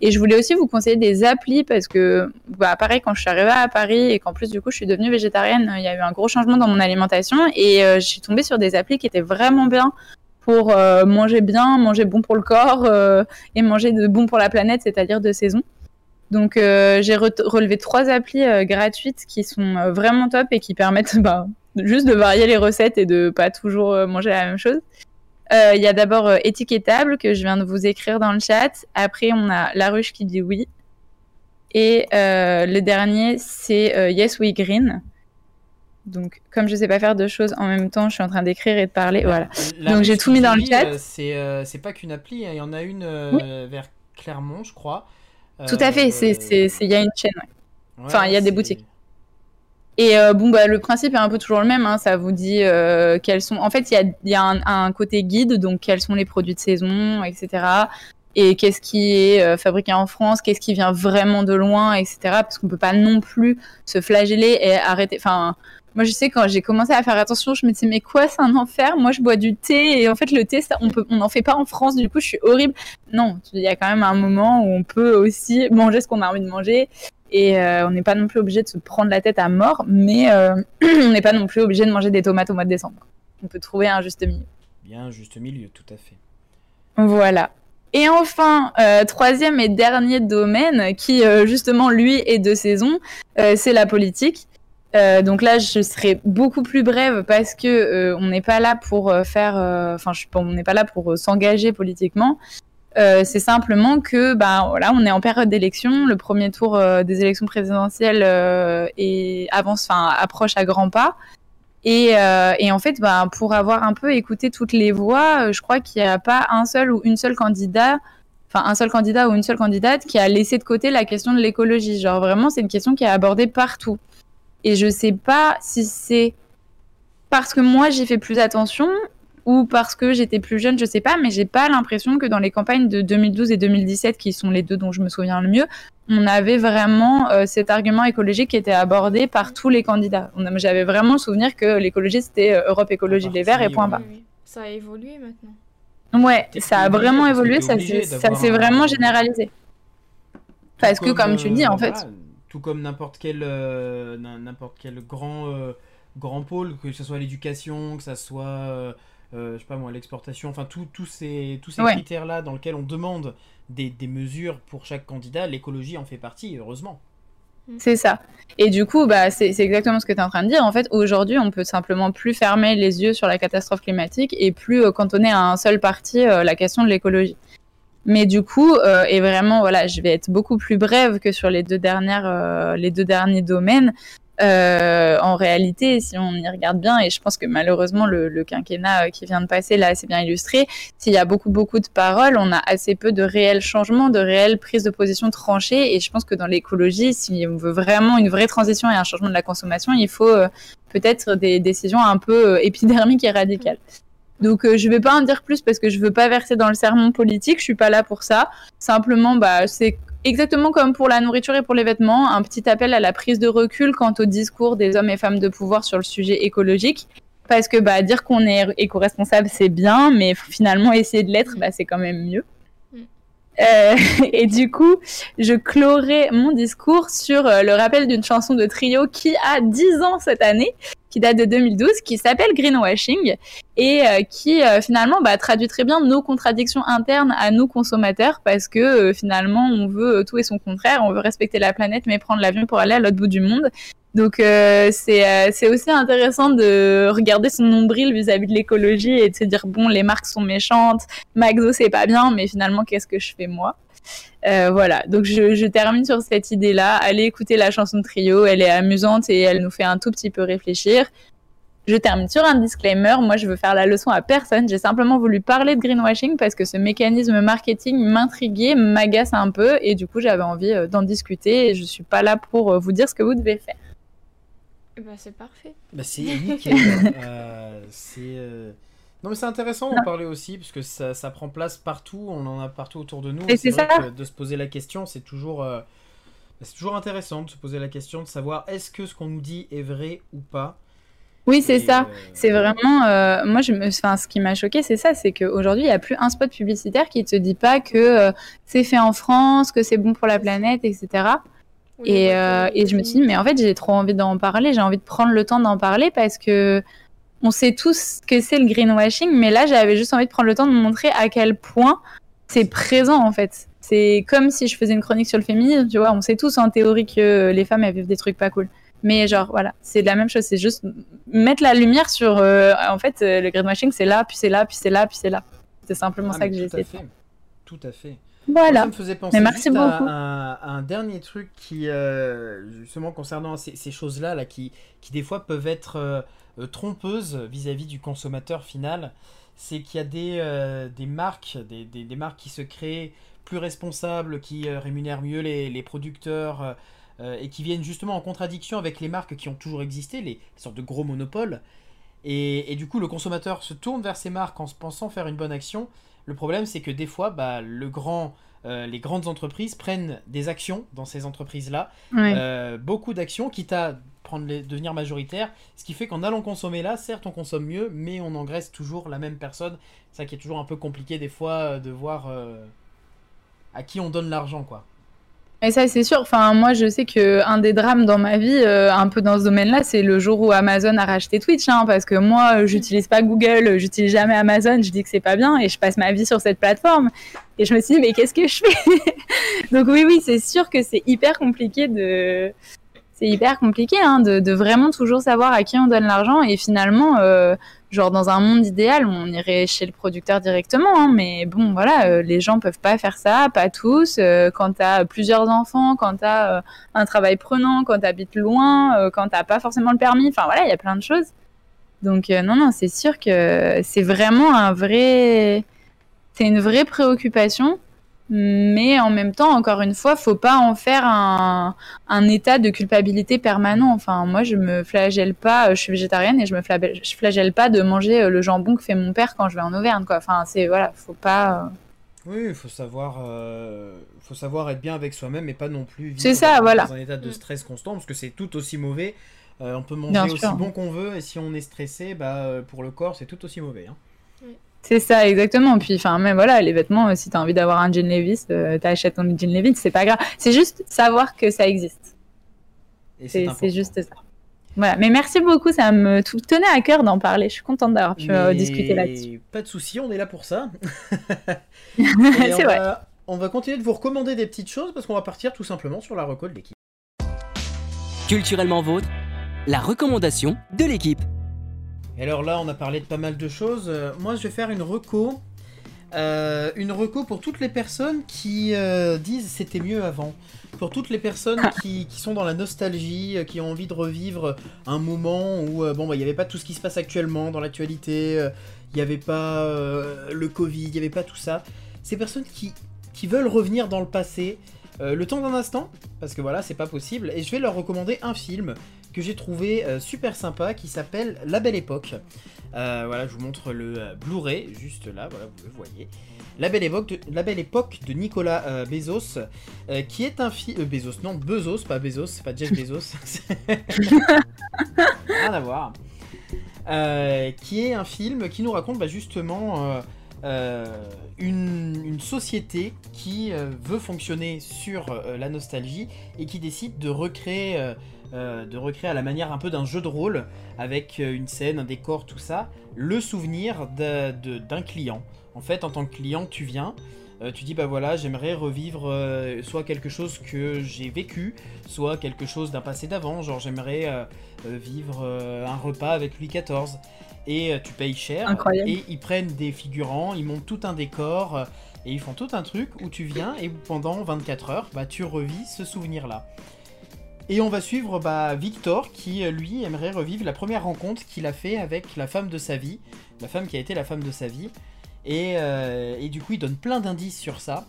Et je voulais aussi vous conseiller des applis parce que, bah, pareil, quand je suis arrivée à Paris et qu'en plus, du coup, je suis devenue végétarienne, il y a eu un gros changement dans mon alimentation et euh, je suis tombée sur des applis qui étaient vraiment bien pour euh, manger bien, manger bon pour le corps euh, et manger de bon pour la planète, c'est-à-dire de saison. Donc j'ai relevé trois applis gratuites qui sont vraiment top et qui permettent bah, juste de varier les recettes et de pas toujours euh, manger la même chose. Euh, il y a d'abord euh, étiquetable que je viens de vous écrire dans le chat. Après, on a la ruche qui dit oui. Et le dernier, c'est Yes We Green. Donc, comme je sais pas faire deux choses en même temps, je suis en train d'écrire et de parler. Voilà. Donc, j'ai tout mis dans le chat. c'est pas qu'une appli, hein. il y en a une vers Clermont, je crois. Tout à fait, il y a une chaîne. enfin, il y a des boutiques. Et euh, bon, bah, le principe est un peu toujours le même. Hein. Ça vous dit euh, quels sont. En fait, il y a, un, côté guide, donc quels sont les produits de saison, etc. Et qu'est-ce qui est euh, fabriqué en France, qu'est-ce qui vient vraiment de loin, etc. Parce qu'on peut pas non plus se flageller et arrêter. Enfin, moi, je sais quand j'ai commencé à faire attention, je me disais mais quoi, c'est un enfer. Moi, je bois du thé et en fait, le thé, ça, on on n'en fait pas en France. Du coup, je suis horrible. Non, il y a quand même un moment où on peut aussi manger ce qu'on a envie de manger et euh, on n'est pas non plus obligé de se prendre la tête à mort, mais euh, (clears throat) on n'est pas non plus obligé de manger des tomates au mois de décembre. On peut trouver un juste milieu. Bien un juste milieu, tout à fait. Voilà. Et enfin, euh, troisième et dernier domaine qui justement lui est de saison, c'est la politique. donc là, je serai beaucoup plus brève parce que on n'est pas là pour faire, enfin, on n'est pas là pour s'engager politiquement. Euh, c'est simplement que bah, voilà, on est en période d'élection, le premier tour euh, des élections présidentielles euh, avance, enfin approche à grands pas. Et, en fait, bah, pour avoir un peu écouté toutes les voix, je crois qu'il n'y a pas un seul ou une seule candidat, enfin un seul candidat ou une seule candidate qui a laissé de côté la question de l'écologie. Genre vraiment, c'est une question qui est abordée partout. Et je sais pas si c'est parce que moi j'ai fait plus attention ou parce que j'étais plus jeune, je sais pas, mais j'ai pas l'impression que dans les campagnes de 2012 et 2017, qui sont les deux dont je me souviens le mieux, on avait vraiment euh, cet argument écologique qui était abordé par tous les candidats. J'avais vraiment le souvenir que l'écologie c'était euh, Europe Écologie Les Verts et point barre. Ça a évolué maintenant. Ouais, ça a vraiment évolué, ça s'est vraiment généralisé. Parce que, comme tu le dis, en fait. tout comme n'importe quel, n'importe quel grand grand pôle, que ce soit l'éducation, que ce soit, euh, euh, je sais pas moi, l'exportation, enfin tous ces, tous ces critères-là dans lesquels on demande des, des, mesures pour chaque candidat, l'écologie en fait partie, heureusement. Mm. C'est ça. Et du coup, bah, c'est exactement ce que tu es en train de dire. En fait, aujourd'hui, on peut simplement plus fermer les yeux sur la catastrophe climatique et plus euh, cantonner à un seul parti la question de l'écologie. Mais du coup, et vraiment, voilà, je vais être beaucoup plus brève que sur les deux dernières, les deux derniers domaines. Euh, en réalité, si on y regarde bien, et je pense que malheureusement le, quinquennat euh, qui vient de passer là, assez bien illustré, s'il y a beaucoup beaucoup de paroles, on a assez peu de réels changements, de réelles prises de position tranchées. Et je pense que dans l'écologie, si on veut vraiment une vraie transition et un changement de la consommation, il faut euh, peut-être des décisions un peu épidermiques et radicales. Donc je je vais pas en dire plus parce que je veux pas verser dans le sermon politique, je suis pas là pour ça. Simplement bah c'est Exactement comme pour la nourriture et pour les vêtements, un petit appel à la prise de recul quant au discours des hommes et femmes de pouvoir sur le sujet écologique. Parce que bah, dire qu'on est éco-responsable, c'est bien, mais finalement, essayer de l'être, bah, c'est quand même mieux. Mm. Euh, (laughs) et du coup, je clorai mon discours sur euh, le rappel d'une chanson de trio qui a 10 ans cette année, qui date de 2012, qui s'appelle Greenwashing et euh, qui euh, finalement bah, traduit très bien nos contradictions internes à nous consommateurs parce que euh, finalement on veut tout et son contraire, on veut respecter la planète mais prendre l'avion pour aller à l'autre bout du monde. Donc c'est aussi intéressant de regarder son nombril vis-à-vis de l'écologie et de se dire bon les marques sont méchantes, Maxo c'est pas bien mais finalement qu'est-ce que je fais moi? Euh, voilà, donc je, termine sur cette idée-là. Allez écouter la chanson de trio, elle est amusante et elle nous fait un tout petit peu réfléchir. Je termine sur un disclaimer. Moi, je veux faire la leçon à personne. J'ai simplement voulu parler de greenwashing parce que ce mécanisme marketing m'intriguait, m'agace un peu et du coup, j'avais envie euh, d'en discuter et je suis pas là pour euh, vous dire ce que vous devez faire. Bah, c'est parfait. Bah, c'est nickel. (laughs) c'est non, mais c'est intéressant d'en parler aussi, parce que ça, ça, prend place partout, on en a partout autour de nous. Et c'est ça. de se poser la question, c'est toujours, euh, c'est toujours intéressant de se poser la question, de savoir est-ce que ce qu'on nous dit est vrai ou pas. Oui, c'est ça. Euh, c'est vraiment. Euh, moi, je me... enfin, ce qui m'a choqué, c'est ça c'est qu'aujourd'hui, il n'y a plus un spot publicitaire qui ne te dit pas que c'est fait en France, que c'est bon pour la planète, etc. et, et je me suis dit, mais en fait, j'ai trop envie d'en parler, j'ai envie de prendre le temps d'en parler parce que on sait tous que c'est le greenwashing, mais là, j'avais juste envie de prendre le temps de montrer à quel point c'est présent, en fait. C'est comme si je faisais une chronique sur le féminisme, tu vois. On sait tous en théorie que les femmes, elles vivent des trucs pas cool. Mais genre, voilà, c'est la même chose. C'est juste mettre la lumière sur, euh, en fait, euh, le greenwashing, c'est là, puis c'est là, puis c'est là, puis c'est là. C'est simplement ah, ça que j'ai essayé. Tout à fait. Voilà. ça me faisait penser merci beaucoup. À, un, dernier truc qui, euh, justement, concernant ces, choses-là, là, qui, qui des fois peuvent être euh, trompeuse vis-à-vis du consommateur final, c'est qu'il y a des, euh, des marques, des, des, marques qui se créent plus responsables, qui euh, rémunèrent mieux les, les producteurs et qui viennent justement en contradiction avec les marques qui ont toujours existé, les, sortes de gros monopoles. Et, et, du coup, le consommateur se tourne vers ces marques en se pensant faire une bonne action. Le problème, c'est que des fois, bah, le grand, les grandes entreprises prennent des actions dans ces entreprises-là, beaucoup d'actions, quitte à prendre les, devenir majoritaire. Ce qui fait qu'en allant consommer là, certes on consomme mieux, mais on engraisse toujours la même personne. C'est ça qui est toujours un peu compliqué des fois euh, de voir euh, à qui on donne l'argent quoi. Et ça, c'est sûr. Enfin, moi, je sais que un des drames dans ma vie, euh, un peu dans ce domaine-là, c'est le jour où Amazon a racheté Twitch, hein, parce que moi, j'utilise pas Google, j'utilise jamais Amazon, je dis que c'est pas bien, et je passe ma vie sur cette plateforme. Et je me suis dit, mais qu'est-ce que je fais? (laughs) Donc oui, oui, c'est sûr que c'est hyper compliqué de c'est hyper compliqué hein, de, vraiment toujours savoir à qui on donne l'argent et finalement euh, genre dans un monde idéal on irait chez le producteur directement hein, mais bon voilà euh, les gens peuvent pas faire ça pas tous. Euh, quand tu as plusieurs enfants quand tu as un travail prenant quand tu habites loin quand t'as pas forcément le permis enfin voilà il y a plein de choses. Donc non non c'est sûr que c'est vraiment un vrai c'est une vraie préoccupation Mais en même temps, encore une fois, faut pas en faire un, un état de culpabilité permanent. Enfin, moi, je me flagelle pas. Je suis végétarienne et je me flagelle, je flagelle pas de manger euh, le jambon que fait mon père quand je vais en Auvergne, quoi. Enfin, c'est voilà, faut pas. euh, Oui, il faut savoir, euh, faut savoir être bien avec soi-même et pas non plus vivre ça, dans voilà. un état de Mm. stress constant parce que c'est tout aussi mauvais. Euh, on peut manger aussi bon qu'on veut et si on est stressé, bah, euh, pour le corps, c'est tout aussi mauvais. hein. C'est ça, exactement. Puis, enfin, même voilà, les vêtements, euh, si t'as envie d'avoir un jean Levi's, euh, t'achètes ton jean Levi's, c'est pas grave. C'est juste savoir que ça existe. Et C'est juste ça. Voilà. Mais merci beaucoup, ça me tenait à cœur d'en parler. Je suis contente d'avoir pu euh, Mais discuter là-dessus. Pas de souci, on est là pour ça. (laughs) (laughs) C'est vrai. va, on va continuer de vous recommander des petites choses parce qu'on va partir tout simplement sur la reco de l'équipe. Culturellement vôtre, la recommandation de l'équipe. Et alors là, on a parlé de pas mal de choses. Euh, moi, je vais faire une reco. Euh, une reco pour toutes les personnes qui euh, disent c'était mieux avant. Pour toutes les personnes (laughs) qui, qui sont dans la nostalgie, euh, qui ont envie de revivre un moment où euh, bon bah il n'y avait pas tout ce qui se passe actuellement dans l'actualité, euh, il n'y avait pas le Covid, il n'y avait pas tout ça. Ces personnes qui, qui veulent revenir dans le passé, le temps d'un instant, parce que voilà, c'est pas possible, et je vais leur recommander un film que j'ai trouvé euh, super sympa qui s'appelle La Belle Époque. Euh, voilà, je vous montre le euh, Blu-ray juste là, voilà, vous le voyez. La Belle Époque de, La Belle Époque de Nicolas Bezos, euh, qui est un film. Bezos, non, Bezos, pas Bezos, c'est pas Jeff Bezos. (laughs) (laughs) Rien à voir. Qui est un film qui nous raconte bah, justement une, une société qui euh, veut fonctionner sur euh, la nostalgie et qui décide de recréer, euh, euh, à la manière un peu d'un jeu de rôle avec euh, une scène, un décor, tout ça, le souvenir d'un client. En fait, en tant que client, tu viens, euh, tu dis bah voilà, j'aimerais revivre euh, soit quelque chose que j'ai vécu, soit quelque chose d'un passé d'avant, genre j'aimerais euh, euh, vivre euh, un repas avec Louis XIV. Et euh, tu payes cher. Incroyable. Et ils prennent des figurants, ils montent tout un décor, euh, et ils font tout un truc où tu viens et pendant 24 heures, bah, tu revis ce souvenir-là. Et on va suivre bah, Victor qui, euh, lui, aimerait revivre la première rencontre qu'il a fait avec la femme de sa vie, la femme qui a été la femme de sa vie. Et, euh, et du coup, il donne plein d'indices sur ça.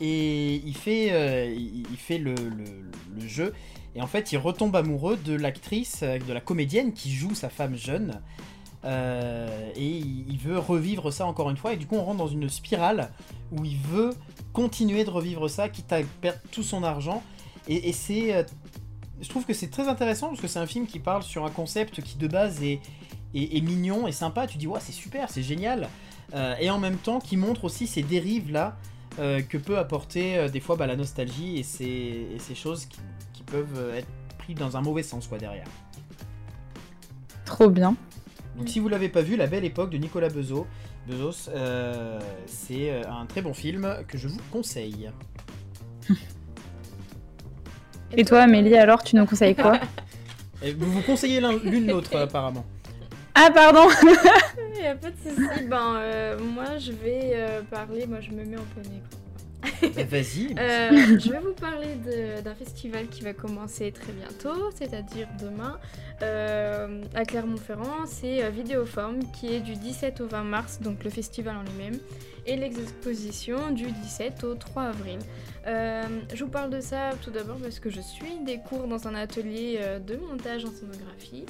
Et il fait, euh, il il fait le, le- le jeu. Et en fait, il retombe amoureux de l'actrice, euh, de la comédienne qui joue sa femme jeune. Euh, et il, veut revivre ça encore une fois. Et du coup, on rentre dans une spirale où il veut continuer de revivre ça, quitte à perdre tout son argent. Et, c'est. euh, je trouve que c'est très intéressant parce que c'est un film qui parle sur un concept qui de base est, est, mignon et sympa. Tu dis, ouais, c'est super, c'est génial. Et en même temps, qui montre aussi ces dérives là que peut apporter des fois bah, la nostalgie et ces, et ces choses qui peuvent euh, être prises dans un mauvais sens quoi derrière. Trop bien. Donc si vous l'avez pas vu, La Belle Époque de Nicolas Bezos, Bezos euh, c'est euh, un très bon film que je vous conseille. Et toi, Amélie, alors, tu nous conseilles quoi? (laughs) Et vous vous conseillez l'un- l'une l'autre apparemment. Ah, pardon (laughs) Il n'y a pas de souci. Ben, euh, moi, je vais euh, parler. Moi, je me mets en plein écran. Bah, Vas-y. Euh, je vais vous parler d'un festival qui va commencer très bientôt, c'est-à-dire demain, euh, à Clermont-Ferrand. C'est euh, Vidéoforme qui est du 17 au 20 mars, donc le festival en lui-même, et l'exposition du 17 au 3 avril. Euh, je vous parle de ça tout d'abord parce que je suis des cours dans un atelier euh, de montage en scénographie.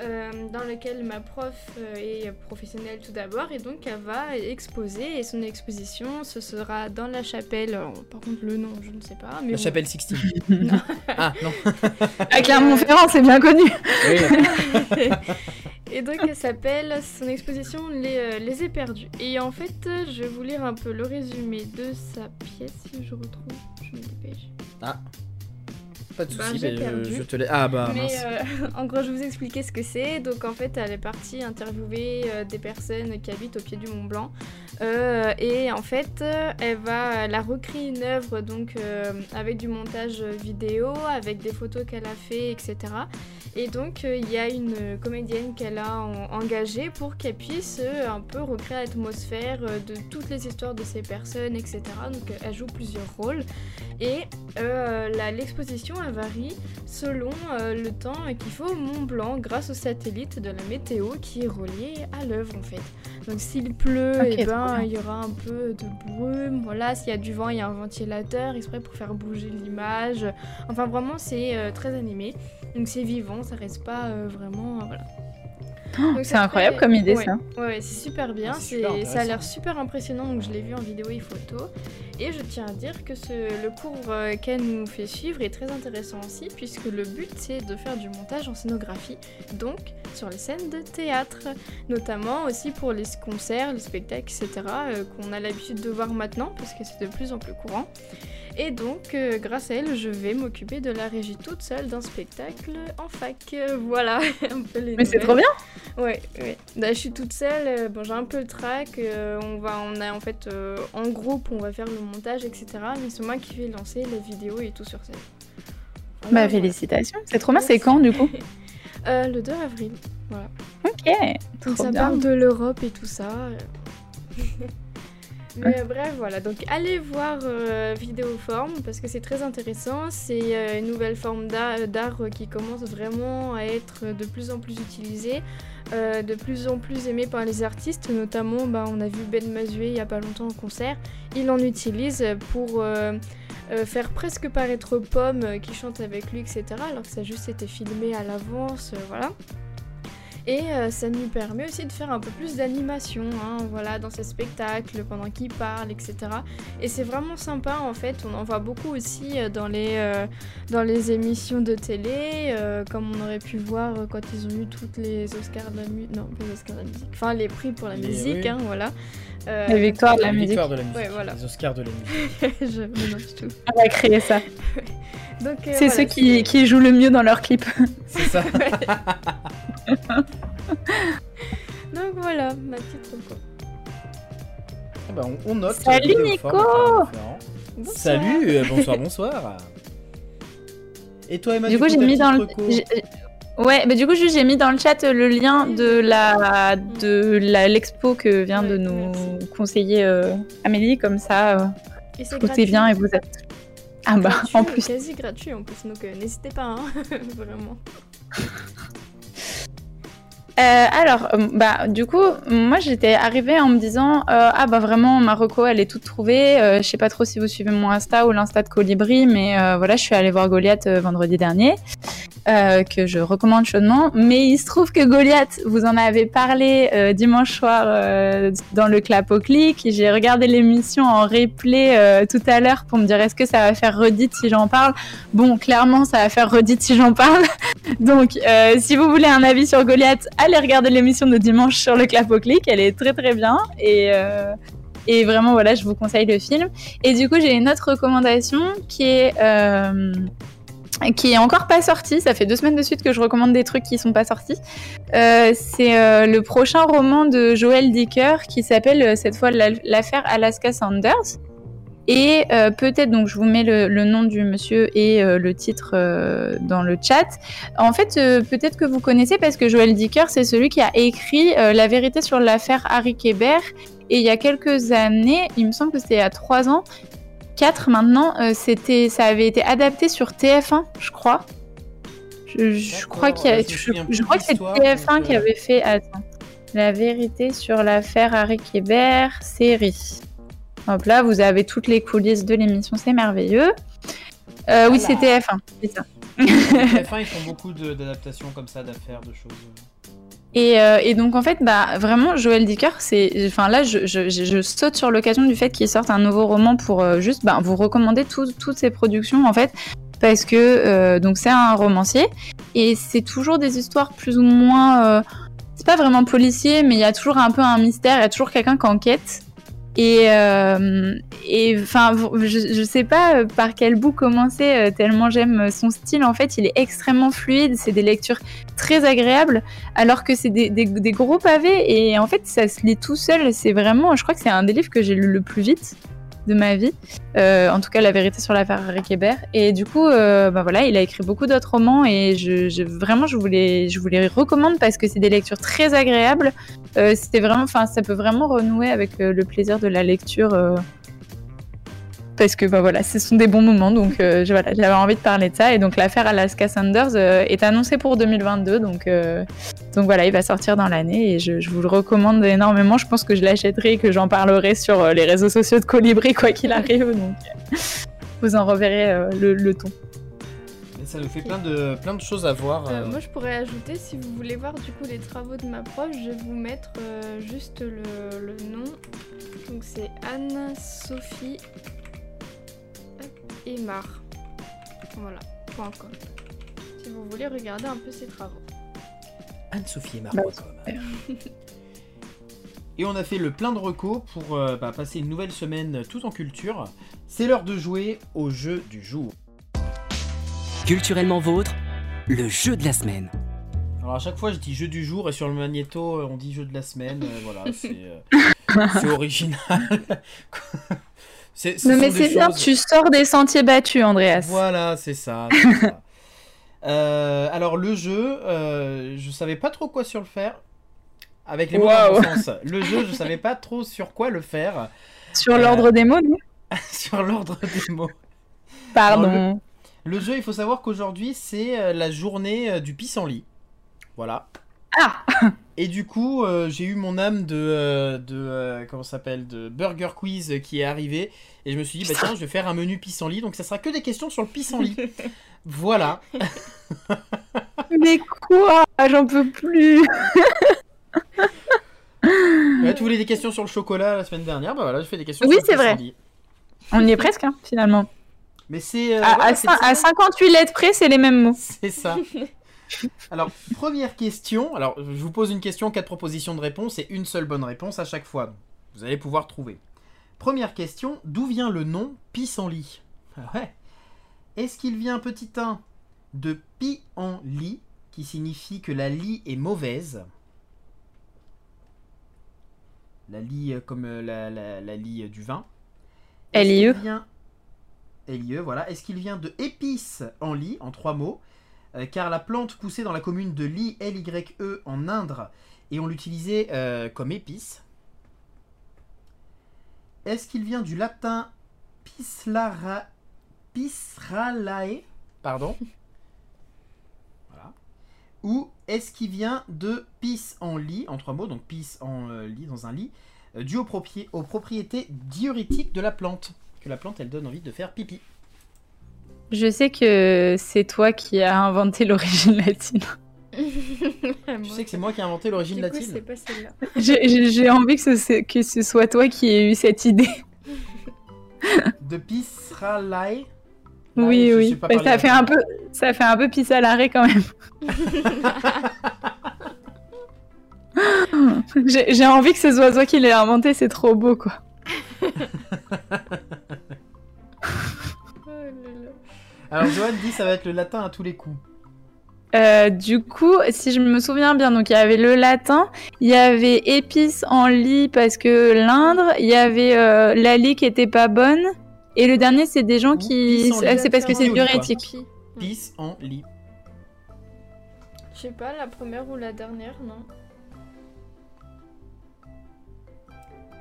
euh, dans lequel ma prof est professionnelle tout d'abord et donc elle va exposer et son exposition ce sera dans la chapelle alors, par contre le nom je ne sais pas mais La bon. chapelle Sixtine. Non. (laughs) ah non. À Clermont-Ferrand, c'est bien connu. Oui. (laughs) et donc elle s'appelle son exposition les, euh, les éperdus et en fait je vais vous lire un peu le résumé de sa pièce si je retrouve je me dépêche Pas de Bah, soucis, mais je te l'ai. Ah bah Mais mince. euh, (laughs) en gros, je vais vous expliquer ce que c'est. Donc, en fait, elle est partie interviewer euh, des personnes qui habitent au pied du Mont Blanc. Euh, et en fait, euh, elle va elle a recréé une œuvre donc euh, avec du montage vidéo, avec des photos qu'elle a fait, etc. Et donc, il y a une comédienne qu'elle a en- engagée pour qu'elle puisse un peu recréer l'atmosphère de toutes les histoires de ces personnes, etc. Donc, elle joue plusieurs rôles. Et l'exposition, varie selon le temps qu'il faut au Mont Blanc grâce au satellite de la météo qui est relié à l'œuvre en fait. Donc s'il pleut, et trop ben il y aura un peu de brume. Voilà, s'il y a du vent, il y a un ventilateur exprès pour faire bouger l'image. Enfin vraiment c'est euh, très animé. Donc c'est vivant, ça reste pas euh, vraiment euh, voilà. Donc, C'est incroyable comme idée, ouais. ça. Ouais, ouais, c'est super bien. Ah, super ça a l'air super impressionnant. Donc je l'ai vu en vidéo et photo. Et je tiens à dire que ce, le cours euh, qu'elle nous fait suivre est très intéressant aussi, puisque le but c'est de faire du montage en scénographie, donc sur les scènes de théâtre, notamment aussi pour les concerts, les spectacles, etc., euh, qu'on a l'habitude de voir maintenant, parce que c'est de plus en plus courant. Et donc, euh, grâce à elle, je vais m'occuper de la régie toute seule d'un spectacle en fac. Euh, voilà, (laughs) un peu les Mais c'est trop bien. Ouais, ouais. Là, je suis toute seule. euh, bon, j'ai un peu le track. euh, on va, on a en fait, euh, en groupe, on va faire le montage, etc. Mais c'est moi qui vais lancer la vidéo et tout sur scène. Voilà, Bah, voilà. félicitations. C'est trop bien. C'est quand, du coup (laughs) Le 2 avril. Ok. Donc ça bien. parle de l'Europe et tout ça. Mais euh, bref, voilà. Donc allez voir euh, Vidéoforme parce que c'est très intéressant. C'est euh, une nouvelle forme d'art d'art, euh, qui commence vraiment à être de plus en plus utilisée, euh, de plus en plus aimée par les artistes. Notamment, bah, on a vu Ben Mazué il y a pas longtemps en concert. Il en utilise pour euh, euh, faire presque paraître Pomme euh, qui chante avec lui, etc. Alors que ça a juste été filmé à l'avance, euh, voilà. Et euh, ça nous permet aussi de faire un peu plus d'animation, hein, voilà, dans ces spectacles, pendant qu'il parle, etc. Et c'est vraiment sympa en fait, on en voit beaucoup aussi euh, dans les, euh, dans les émissions de télé, euh, comme on aurait pu voir quand ils ont eu toutes les Oscars de la musique, non, pas les Oscars de la musique, enfin les prix pour la Les- musique, oui. hein, voilà. Euh, Les victoires de la La musique. victoire de la musique. Ouais, voilà. Les Oscars de la (laughs) musique. je mélange tout. On va créer ça. (laughs) Donc, euh, C'est voilà, ceux qui, jouent le mieux dans leurs clips. C'est ça. (laughs) (laughs) Donc voilà, ma petite reco. Ah bah, on, on note. Salut, euh, Nico. Bonsoir. Salut, euh, (laughs) bonsoir, bonsoir. Et toi, Emma, Du coup, ta j'ai mis dans le. Ouais, bah du coup, juste, j'ai mis dans le chat le lien de la de la l'expo que vient de nous merci. conseiller euh, Amélie, comme ça, euh, gratuit. bien et vous êtes. Ah bah, Gratuit, en plus. Quasi gratuit en plus, donc euh, n'hésitez pas, hein, (laughs) vraiment. Euh, alors, euh, bah, du coup, moi j'étais arrivée en me disant euh, Ah, bah vraiment, Marocco, elle est toute trouvée. Euh, je sais pas trop si vous suivez mon Insta ou l'Insta de Colibri, mais voilà, je suis allée voir Goliath vendredi dernier, euh, que je recommande chaudement. Mais il se trouve que Goliath, vous en avez parlé euh, dimanche soir euh, dans le clap au clic. J'ai regardé l'émission en replay tout à l'heure pour me dire Est-ce que ça va faire redite si j'en parle? Bon, clairement, ça va faire redite si j'en parle. (laughs) Donc, si vous voulez un avis sur Goliath, allez regarder l'émission de dimanche sur le clap au clic. Elle est très très bien. Et, vraiment, voilà, je vous conseille le film. Et du coup, j'ai une autre recommandation qui est. qui est encore pas sortie, ça fait deux semaines de suite que je recommande des trucs qui sont pas sortis. Euh, c'est euh, le prochain roman de Joël Dicker qui s'appelle euh, cette fois La- l'affaire Alaska Sanders. Et peut-être, donc je vous mets le, nom du monsieur et le titre dans le chat. En fait, peut-être que vous connaissez parce que Joël Dicker, c'est celui qui a écrit La vérité sur l'affaire Harry Kéber. Et il y a quelques années, il me semble que c'était a trois ans, quatre maintenant, euh, c'était, ça avait été adapté sur TF1, je crois. Je, crois qu'il ouais, je je, que c'est l'histoire, TF1 donc, qui euh, avait fait. Attends. La vérité sur l'affaire Harry Kéber, série. Hop là, vous avez toutes les coulisses de l'émission, c'est merveilleux. Euh, oui, c'est Voilà. TF1, c'est ça. TF1, ils font (laughs) beaucoup d'adaptations comme ça, d'affaires, de choses. Et, euh, et donc en fait, bah vraiment, Joël Dicker, c'est, enfin là, je, je, je- saute sur l'occasion du fait qu'il sorte un nouveau roman pour euh, juste, bah, vous recommander tout- toutes ses productions en fait, parce que euh, donc c'est un romancier et c'est toujours des histoires plus ou moins, euh, c'est pas vraiment policier, mais il y a toujours un peu un mystère, il y a toujours quelqu'un qui enquête. Et euh, et enfin, je, je sais pas euh, par quel bout commencer euh, tellement j'aime son style. En fait, il est extrêmement fluide. C'est des lectures très agréables alors que c'est des, des- des gros pavés et en fait ça se lit tout seul. C'est vraiment, je crois que c'est un des livres que j'ai lu le plus vite de ma vie. Euh, en tout cas, la vérité sur l'affaire Harry Kéber. Et du coup, euh, bah voilà, il a écrit beaucoup d'autres romans et je, vraiment, je vous les, je recommande parce que c'est des lectures très agréables. Euh, C'était vraiment, enfin, ça peut vraiment renouer avec euh, le plaisir de la lecture. Parce que bah, voilà, ce sont des bons moments. Donc euh, voilà, j'avais envie de parler de ça. Et donc l'affaire Alaska Sanders euh, est annoncée pour 2022. Donc, euh, donc voilà, il va sortir dans l'année et je, je vous le recommande énormément. Je pense que je l'achèterai et que j'en parlerai sur euh, les réseaux sociaux de Colibri, quoi qu'il arrive. Donc vous en reverrez euh, le, le ton. Ça nous fait plein de, plein de choses à voir. Moi, je pourrais ajouter, si vous voulez voir du coup les travaux de ma prof, je vais vous mettre euh, juste le, le nom. Donc c'est Anne-Sophie Aymar. Voilà, point .com. Si vous voulez regarder un peu ses travaux. Anne-Sophie et. Et on a fait le plein de recos pour euh, bah, passer une nouvelle semaine tout en culture. C'est l'heure de jouer au jeu du jour. Culturellement vôtre, le jeu de la semaine. Alors à chaque fois je dis jeu du jour et sur le magnéto euh, on dit jeu de la semaine. euh, voilà, c'est euh, (laughs) (laughs) Non, mais c'est bien, choses- tu sors des sentiers battus, Andreas. Voilà, (laughs) c'est ça. Euh, alors le jeu, euh, je savais pas trop quoi sur le faire. Avec les mots dans le. Le jeu, je savais pas trop sur quoi le faire. Sur Euh, l'ordre des mots, non (laughs) sur l'ordre des mots. Pardon. Le jeu, il faut savoir qu'aujourd'hui, c'est euh, la journée euh, du pissenlit. Voilà. Ah Et du coup, euh, j'ai eu mon âme de, euh, de euh, comment ça s'appelle, de Burger Quiz euh, qui est arrivé, et je me suis dit, bah tiens, je vais faire un menu pissenlit, donc ça sera que des questions sur le pissenlit. (laughs) voilà. (laughs) Mais quoi? J'en peux plus. (laughs) Ouais, tu voulais des questions sur le chocolat la semaine dernière, bah voilà, je fais des questions Oui, sur le c'est vrai. pissenlit. On y est presque, hein, finalement. Mais c'est euh, À, à à 58 lettres près, c'est les mêmes mots. C'est ça. Alors, première question. Alors, je vous pose une question, quatre propositions de réponse et une seule bonne réponse à chaque fois. Vous allez pouvoir trouver. Première question. D'où vient le nom pissenlit? Ah Ouais. Est-ce qu'il vient, petit 1, de pi en lit, qui signifie que la lie est mauvaise? La lie euh, comme euh, la, la, la lie euh, du vin. LIE. qu'il vient- LIE, voilà. Est-ce qu'il vient de épice en lit, en trois mots? Euh, car la plante poussait dans la commune de Li, L-Y-E, en Indre, et on l'utilisait euh, comme épice. Est-ce qu'il vient du latin pislara... pisralae? Pardon? (laughs) Voilà. Ou est-ce qu'il vient de pis en lit, en trois mots, donc pis en euh, lit, dans un lit, dû aux propriétés diurétiques de la plante Que la plante, elle donne envie de faire pipi. Je sais que c'est toi qui as inventé l'origine latine. (laughs) Tu sais que c'est moi qui ai inventé l'origine Du coup, latine c'est pas celle-là. (laughs) J'ai- envie que ce, que ce soit toi qui ait eu cette idée. De Pisralae oui, oui. ça fait un peu, ça fait un peu pisse à l'arrêt quand même. (laughs) J'ai j'ai envie que ce soit toi qui l'ait inventé, c'est trop beau quoi. Alors Johan dit ça va être le latin à tous les coups. Euh, du coup, si je me souviens bien, donc il y avait le latin, il y avait épice en lit parce que l'Indre, il y avait euh, la lit qui était pas bonne, et le dernier c'est des gens Ou qui, pisse lit. c'est parce que c'est Pisse diurétique. Pi. Pis en lit. Je sais pas, la première ou la dernière, non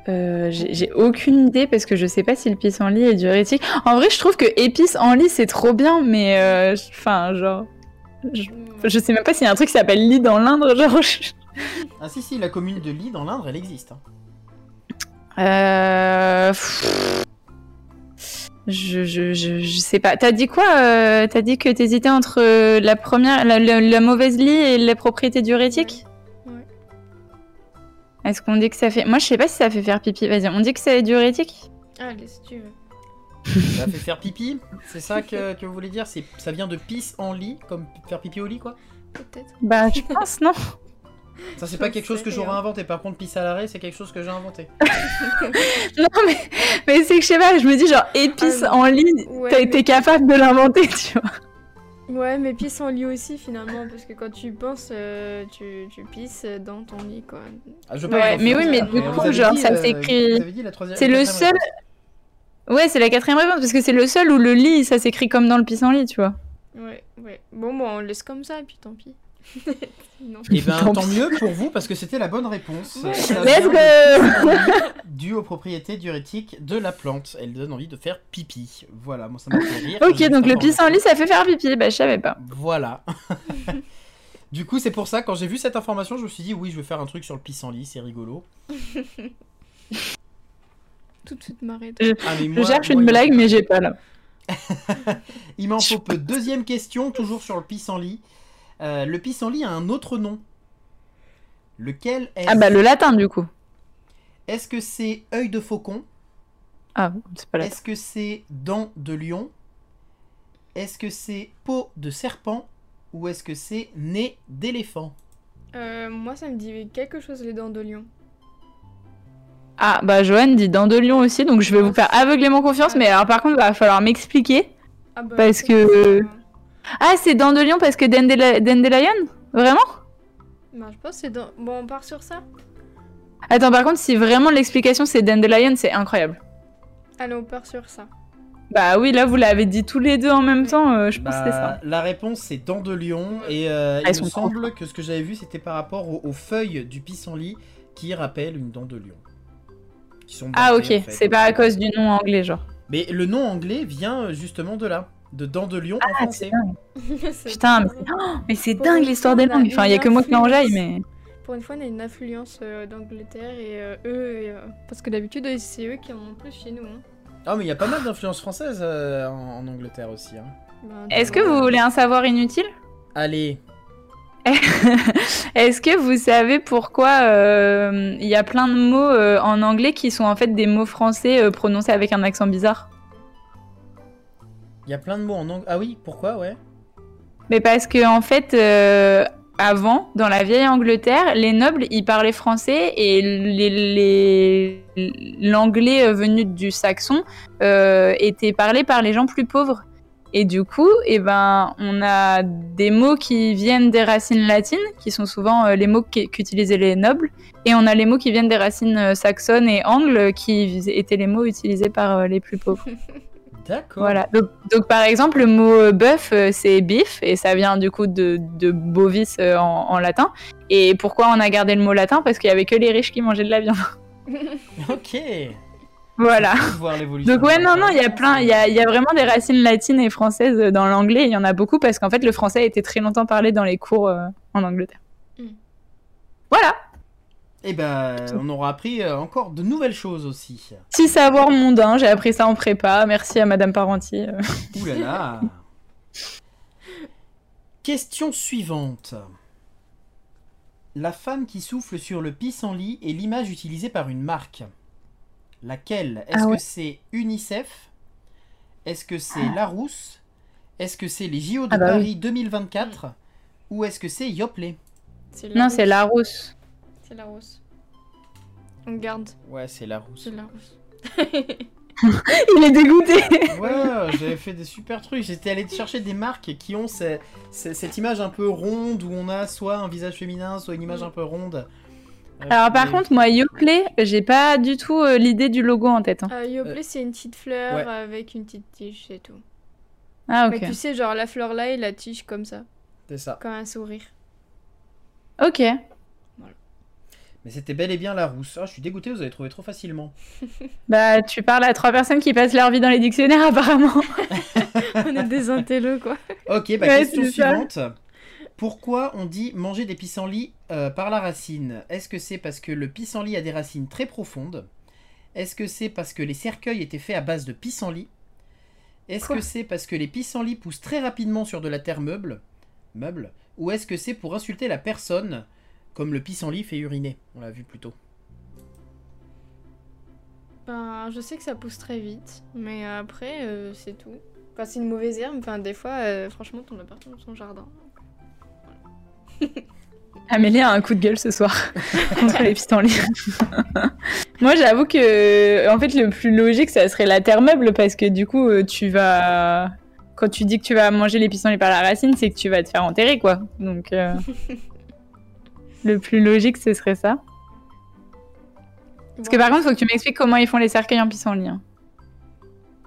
Euh, j'ai aucune idée parce que je sais pas si le pissenlit est diurétique. En vrai, je trouve que épice en lit c'est trop bien, mais euh, enfin genre, je, je sais même pas s'il y a un truc qui s'appelle lit dans l'Indre, genre. je- Ah si si, la commune de Ly dans l'Indre, elle existe. hein. Euh... pff, Je, je, je, je sais pas. T'as dit quoi euh, T'as dit que t'hésitais entre la première, la, la- la mauvaise lit et les propriétés diurétiques. Est-ce qu'on dit que ça fait Moi, je sais pas si ça fait faire pipi. Vas-y, on dit que c'est diurétique? Allez, si tu veux. Ça fait faire pipi? C'est ça que, que vous voulez dire? C'est Ça vient de pis en lit, comme faire pipi au lit quoi? Peut-être. Bah, je pense, non Ça c'est pas quelque chose que j'aurais inventé. Par contre, pis à l'arrêt, c'est quelque chose que j'ai inventé. (laughs) Non, mais, mais c'est que je sais pas, je me dis genre épice Ah, en lit, ouais, t'as mais- été capable de l'inventer, tu vois. Ouais, mais pisse en lit aussi finalement, parce que quand tu penses, euh, tu, tu pisses dans ton lit quoi. Ah, je veux Ouais, mais oui, mais du coup, genre, dit, ça euh, dit la troisième- C'est le quatrième seul- réponse. Ouais, c'est la quatrième réponse parce que c'est le seul où le lit, ça s'écrit comme dans le pissenlit, tu vois. Ouais, ouais. Bon, bon, on laisse comme ça et puis tant pis. Non. Et ben Tant mieux pour vous parce que c'était la bonne réponse. Let's go Dû aux propriétés diurétiques de la plante. Elle donne envie de faire pipi. Voilà, moi ça m'a fait rire. Ok, donc le pissenlit, ça fait faire pipi. Bah, je savais pas. Voilà. (laughs) du coup, c'est pour ça, quand j'ai vu cette information, je me suis dit, oui, je vais faire un truc sur le pissenlit, c'est rigolo. Tout de suite m'arrête. Ah, mais Je moi- cherche moi, une blague, mais j'ai pas là. (laughs) Il m'en faut peu. Deuxième question, toujours sur le pissenlit. Euh, le pissenlit a un autre nom. Lequel est-ce Ah bah le latin du coup. Est-ce que c'est œil de faucon Ah, c'est pas latin. Est-ce que c'est dent de lion Est-ce que c'est peau de serpent Ou est-ce que c'est nez d'éléphant Euh, moi, ça me dit quelque chose, les dents de lion. Ah bah Joanne dit dents de lion aussi, donc je vais vous faire aveuglément confiance, mais alors par contre il va falloir m'expliquer. Ah bah, Parce que-. Ah c'est dents de lion parce que Dandelion Vraiment Bah, je pense que c'est dans... Bon, on part sur ça Attends par contre si vraiment l'explication c'est Dandelion c'est incroyable. Allez, on part sur ça. Bah oui là vous l'avez dit tous les deux en même temps, euh, je pense que c'est ça. Bah, La réponse c'est dent de lion et euh, il me semble que ce que j'avais vu c'était par rapport aux, aux feuilles du pissenlit qui rappellent une dent de lion. Qui sont Ah ok, en fait. c'est pas à cause du nom anglais genre. Mais le nom anglais vient euh, justement de là, de dent de lion en Ah français. c'est dingue. (laughs) C'est Putain mais (gasps) c'est oh, mais dingue l'histoire des langues. Enfin il y a que moi qui influence. mais... Pour une fois, on a une influence euh, d'Angleterre et euh, eux, et, euh, parce que d'habitude, c'est eux qui en ont plus chez nous. Hein. Ah mais il y a pas mal d'influences françaises euh, en, en Angleterre aussi. hein. Ben, Est-ce que vous voulez un savoir inutile? Allez, (laughs) Est-ce que vous savez pourquoi euh, il y a plein de mots euh, en anglais qui sont en fait des mots français euh, prononcés avec un accent bizarre? Il y a plein de mots en anglais. Ah oui, pourquoi ouais Mais parce que en fait, euh, avant, dans la vieille Angleterre, les nobles ils parlaient français et les- les- l'anglais euh, venu du saxon euh, était parlé par les gens plus pauvres. Et du coup, eh ben, on a des mots qui viennent des racines latines, qui sont souvent euh, les mots qu'utilisaient les nobles, et on a les mots qui viennent des racines euh, saxonnes et angles, qui étaient les mots utilisés par euh, les plus pauvres. (laughs) D'accord. Voilà. Donc, donc, par exemple, le mot euh, bœuf, euh, c'est beef, et ça vient du coup de, de bovis euh, en, en latin. Et pourquoi on a gardé le mot latin? Parce qu'il y avait que les riches qui mangeaient de la viande. (laughs) (laughs) Ok. voilà. Donc ouais, non, non, il y a plein, il y a, il y a vraiment des racines latines et françaises dans l'anglais. Il y en a beaucoup parce qu'en fait, le français a été très longtemps parlé dans les cours euh, en Angleterre. Mm. Voilà. Eh ben, on aura appris euh, encore de nouvelles choses aussi. Petit savoir mondain, j'ai appris ça en prépa. Merci à Madame Parentier. Ouh là là. (laughs) Question suivante. La femme qui souffle sur le pissenlit est l'image utilisée par une marque. Laquelle? Est-ce Ah ouais. que c'est UNICEF? Est-ce que c'est Larousse? Est-ce que c'est les JO de Ah bah oui. Paris 2024 Ou est-ce que c'est Yoplait? Non, c'est Larousse. C'est la rousse. On garde, Ouais, c'est Larousse. c'est la rousse. (laughs) Il est dégoûté. Ouais, j'avais fait des super trucs. J'étais allé chercher des marques qui ont ce- ce- cette image un peu ronde où on a soit un visage féminin, soit une image un peu ronde. Euh, Alors par mais- contre, moi, Yoplait, j'ai pas du tout euh, l'idée du logo en tête. hein. Euh, Yoplait, c'est une petite fleur ouais. avec une petite tige, c'est tout. Ah Mais ok. tu sais, genre la fleur là et la tige comme ça, c'est ça. comme un sourire. Ok. Mais c'était bel et bien la rousse. Ah, je suis dégoûté, vous avez trouvé trop facilement. (laughs) Bah, tu parles à trois personnes qui passent leur vie dans les dictionnaires (laughs) apparemment. On est des intellos, quoi. Ok, bah Ouais, question ça. suivante. Pourquoi on dit manger des pissenlits euh, par la racine? Est-ce que c'est parce que le pissenlit a des racines très profondes? Est-ce que c'est parce que les cercueils étaient faits à base de pissenlit Est-ce que c'est parce que les pissenlits poussent très rapidement sur de la terre meuble Meuble? Ou est-ce que c'est pour insulter la personne comme le pissenlit fait uriner On l'a vu plus tôt. Ben, je sais que ça pousse très vite, mais après, euh, c'est tout. Enfin, c'est une mauvaise herbe, enfin, des fois, euh, franchement, ton appartement, son jardin. (laughs) Amélie a un coup de gueule ce soir (laughs) contre les pissenlits. (laughs) Moi, j'avoue que, en fait, le plus logique, ça serait la terre meuble parce que du coup, euh, tu vas. Quand tu dis que tu vas manger les pissenlits par la racine, c'est que tu vas te faire enterrer, quoi. Donc, euh, le plus logique, ce serait ça. Parce que par contre, faut que tu m'expliques comment ils font les cercueils en pissenlit. hein.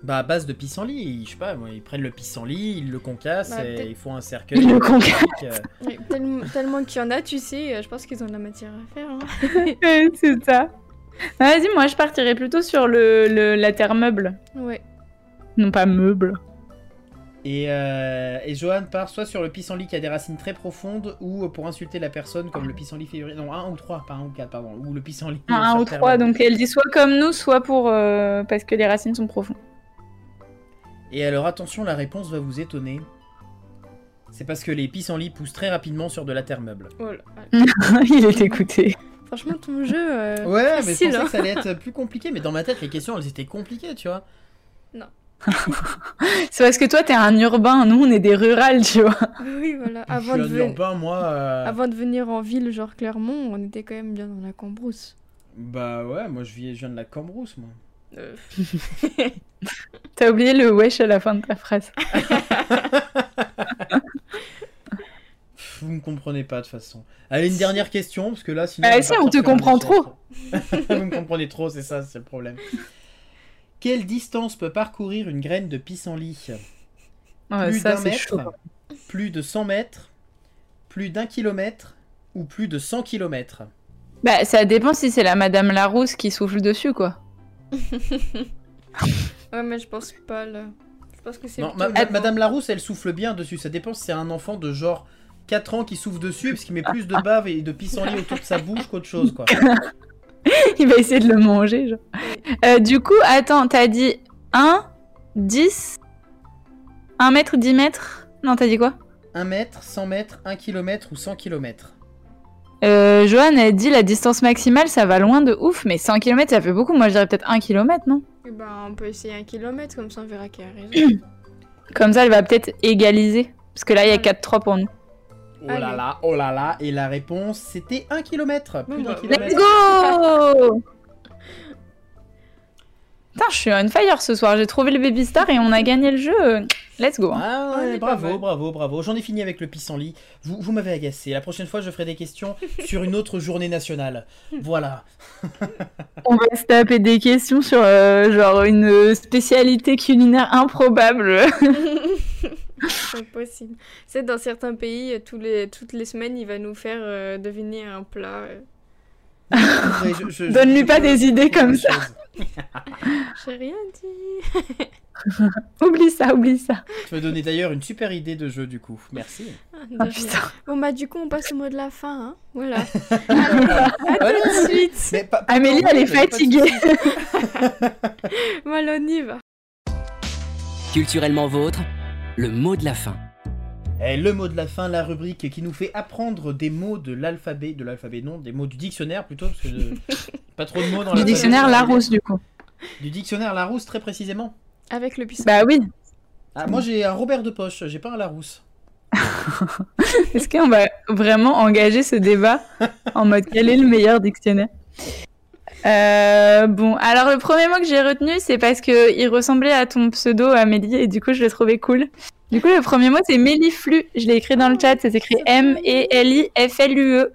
Bah à base de pissenlit, ils- je sais pas, moi, ils prennent le pissenlit, ils le concassent Bah, et ils font un cercueil. Ils le magnifique, euh, tellement, tellement qu'il y en a, tu sais, euh, je pense qu'ils ont de la matière à faire. hein. (laughs) C'est ça. Ah, Vas-y, moi je partirais plutôt sur le, le- la terre meuble. Ouais. Non pas meuble. Et, euh, et Johan part soit sur le pissenlit qui a des racines très profondes ou pour insulter la personne comme le pissenlit février. Non, un ou trois, pas un ou quatre, pardon. Ou le pissenlit. Un, sur ou terre trois, meuble. donc elle dit soit comme nous, soit pour euh, parce que les racines sont profondes. Et alors attention, la réponse va vous étonner. C'est parce que les pissenlits poussent très rapidement sur de la terre meuble. Oh là. (laughs) Il est écouté. Franchement, ton jeu. euh, Ouais, mais je pensais hein. que ça allait être plus compliqué, mais dans ma tête, les questions, elles étaient compliquées, tu vois. (laughs) C'est parce que toi t'es un urbain, nous on est des rurales, tu vois. Oui, voilà. Je Avant suis de, un ven- urbain, moi. euh, Avant de venir en ville, genre Clermont, on était quand même bien dans la cambrousse. Bah ouais, moi je viens, je viens de la Cambrousse, moi. Euh, (laughs) T'as oublié le wesh à la fin de ta phrase. (laughs) Vous me comprenez pas de toute façon. Allez, une dernière question, parce que là, sinon. Ah, on si, on te comprend trop. Vous me comprenez trop, c'est ça, c'est le problème. Quelle distance peut parcourir une graine de pissenlit? Ouais, Plus d'un mètre chaud. Plus de 100 mètres Plus d'un kilomètre Ou plus de 100 kilomètres? Bah ça dépend si c'est la Madame Larousse qui souffle dessus quoi. (laughs) Ouais, mais je pense pas là. Je pense que c'est. Non, ma-. Madame Larousse, elle souffle bien dessus. Ça dépend si c'est un enfant de genre 4 ans qui souffle dessus, parce qu'il met plus de bave et de pissenlit autour de sa bouche qu'autre chose, quoi. (laughs) (laughs) Il va essayer de le manger genre. Euh, du coup, attends, t'as dit 1, 10, 1 mètre, 10 mètres? Non, t'as dit quoi? 1 mètre, 100 mètres, 1 kilomètre ou 100 kilomètres euh, Johan a dit la distance maximale, ça va loin de ouf, mais 100 km ça fait beaucoup. Moi je dirais peut-être 1 km, non? Eh ben, on peut essayer un kilomètre, comme ça on verra qui a raison. (coughs) Comme ça, elle va peut-être égaliser. Parce que là, il y a 4-3 pour nous. Oh là Allez. là, oh là là, et la réponse c'était 1 kilomètre, plus Bon, d'un bah, Let's kilomètre. go (laughs) Putain, je suis on fire ce soir. J'ai trouvé le baby star et on a gagné le jeu. Let's go. hein. Ah ouais, bravo, bravo, bravo. J'en ai fini avec le pissenlit. Vous, vous m'avez agacé. La prochaine fois, je ferai des questions (laughs) sur une autre journée nationale. Voilà. (laughs) On va se taper des questions sur euh, genre une spécialité culinaire improbable. C'est possible. C'est dans certains pays, tous les, toutes les semaines, il va nous faire euh, deviner un plat. euh. (laughs) (laughs) Donne-lui je- pas des idées comme ça. (laughs) J'ai rien dit. oublie ça, oublie ça. Tu m'as donné d'ailleurs une super idée de jeu du coup. Merci. Ah, Oh putain. Bon bah du coup on passe au mot de la fin, hein. Voilà. à tout de suite. Mais pas- pas Amélie, elle est fatiguée. Voilà, on y va. Culturellement vôtre, le mot de la fin. Eh, le mot de la fin, la rubrique qui nous fait apprendre des mots de l'alphabet, de l'alphabet non, des mots du dictionnaire plutôt, parce que de- pas trop de mots dans Du dictionnaire Larousse, du coup. Du dictionnaire Larousse très précisément. Avec le puissant. Bah oui. Ah, moi j'ai un Robert de poche, j'ai pas un Larousse. (laughs) Est-ce qu'on va vraiment engager ce débat en mode quel est le meilleur dictionnaire? Euh, bon, alors le premier mot que j'ai retenu, c'est parce que il ressemblait à ton pseudo Amélie et du coup je l'ai trouvé cool. Du coup, le premier mot c'est méliflu. Je l'ai écrit dans le chat, c'est écrit M-E-L-I-F-L-U-E.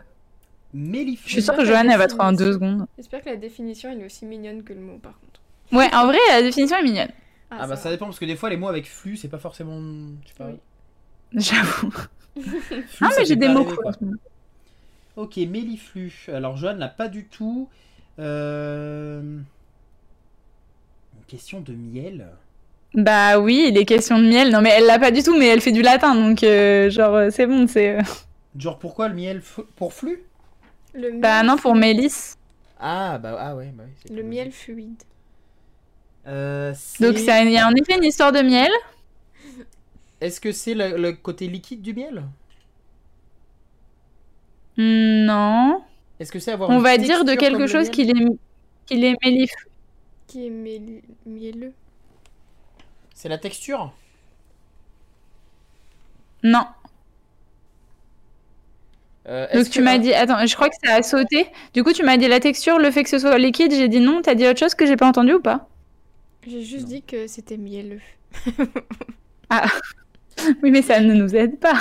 Méliflu. Je suis sûre que Joanne elle va trouver en deux secondes. J'espère que la définition elle est aussi mignonne que le mot par contre. Ouais, en vrai, la définition est mignonne. Ah bah ça dépend parce que des fois les mots avec flux c'est pas forcément. Je sais pas. Oui. J'avoue. Ah, ça mais j'ai des mots cool. Ok, méliflu. Alors Joanne l'a pas du tout. Euh... Une question de miel. Bah oui, il est question de miel. Non, mais elle l'a pas du tout, mais elle fait du latin, donc euh, genre euh, c'est bon, c'est. euh, Genre pourquoi le miel pour flux? Le miel, Bah non, pour Mélisse. Ah bah ah ouais bah oui. Le miel fluide. Euh, Donc ça- il y a en effet une histoire de miel. Est-ce que c'est le, le côté liquide du miel? Non. Est-ce que c'est avoir On va dire de quelque chose qu'il est, qu'il est méliflu. Qui est miel- mielleux. C'est la texture? Non. Euh, Donc tu m'as dit, attends, je crois que ça a sauté. Du coup, tu m'as dit la texture, le fait que ce soit liquide. J'ai dit non. T'as dit autre chose que j'ai pas entendu ou pas? J'ai juste Non. dit que c'était mielleux. (laughs) Oui, mais ça ne nous aide pas.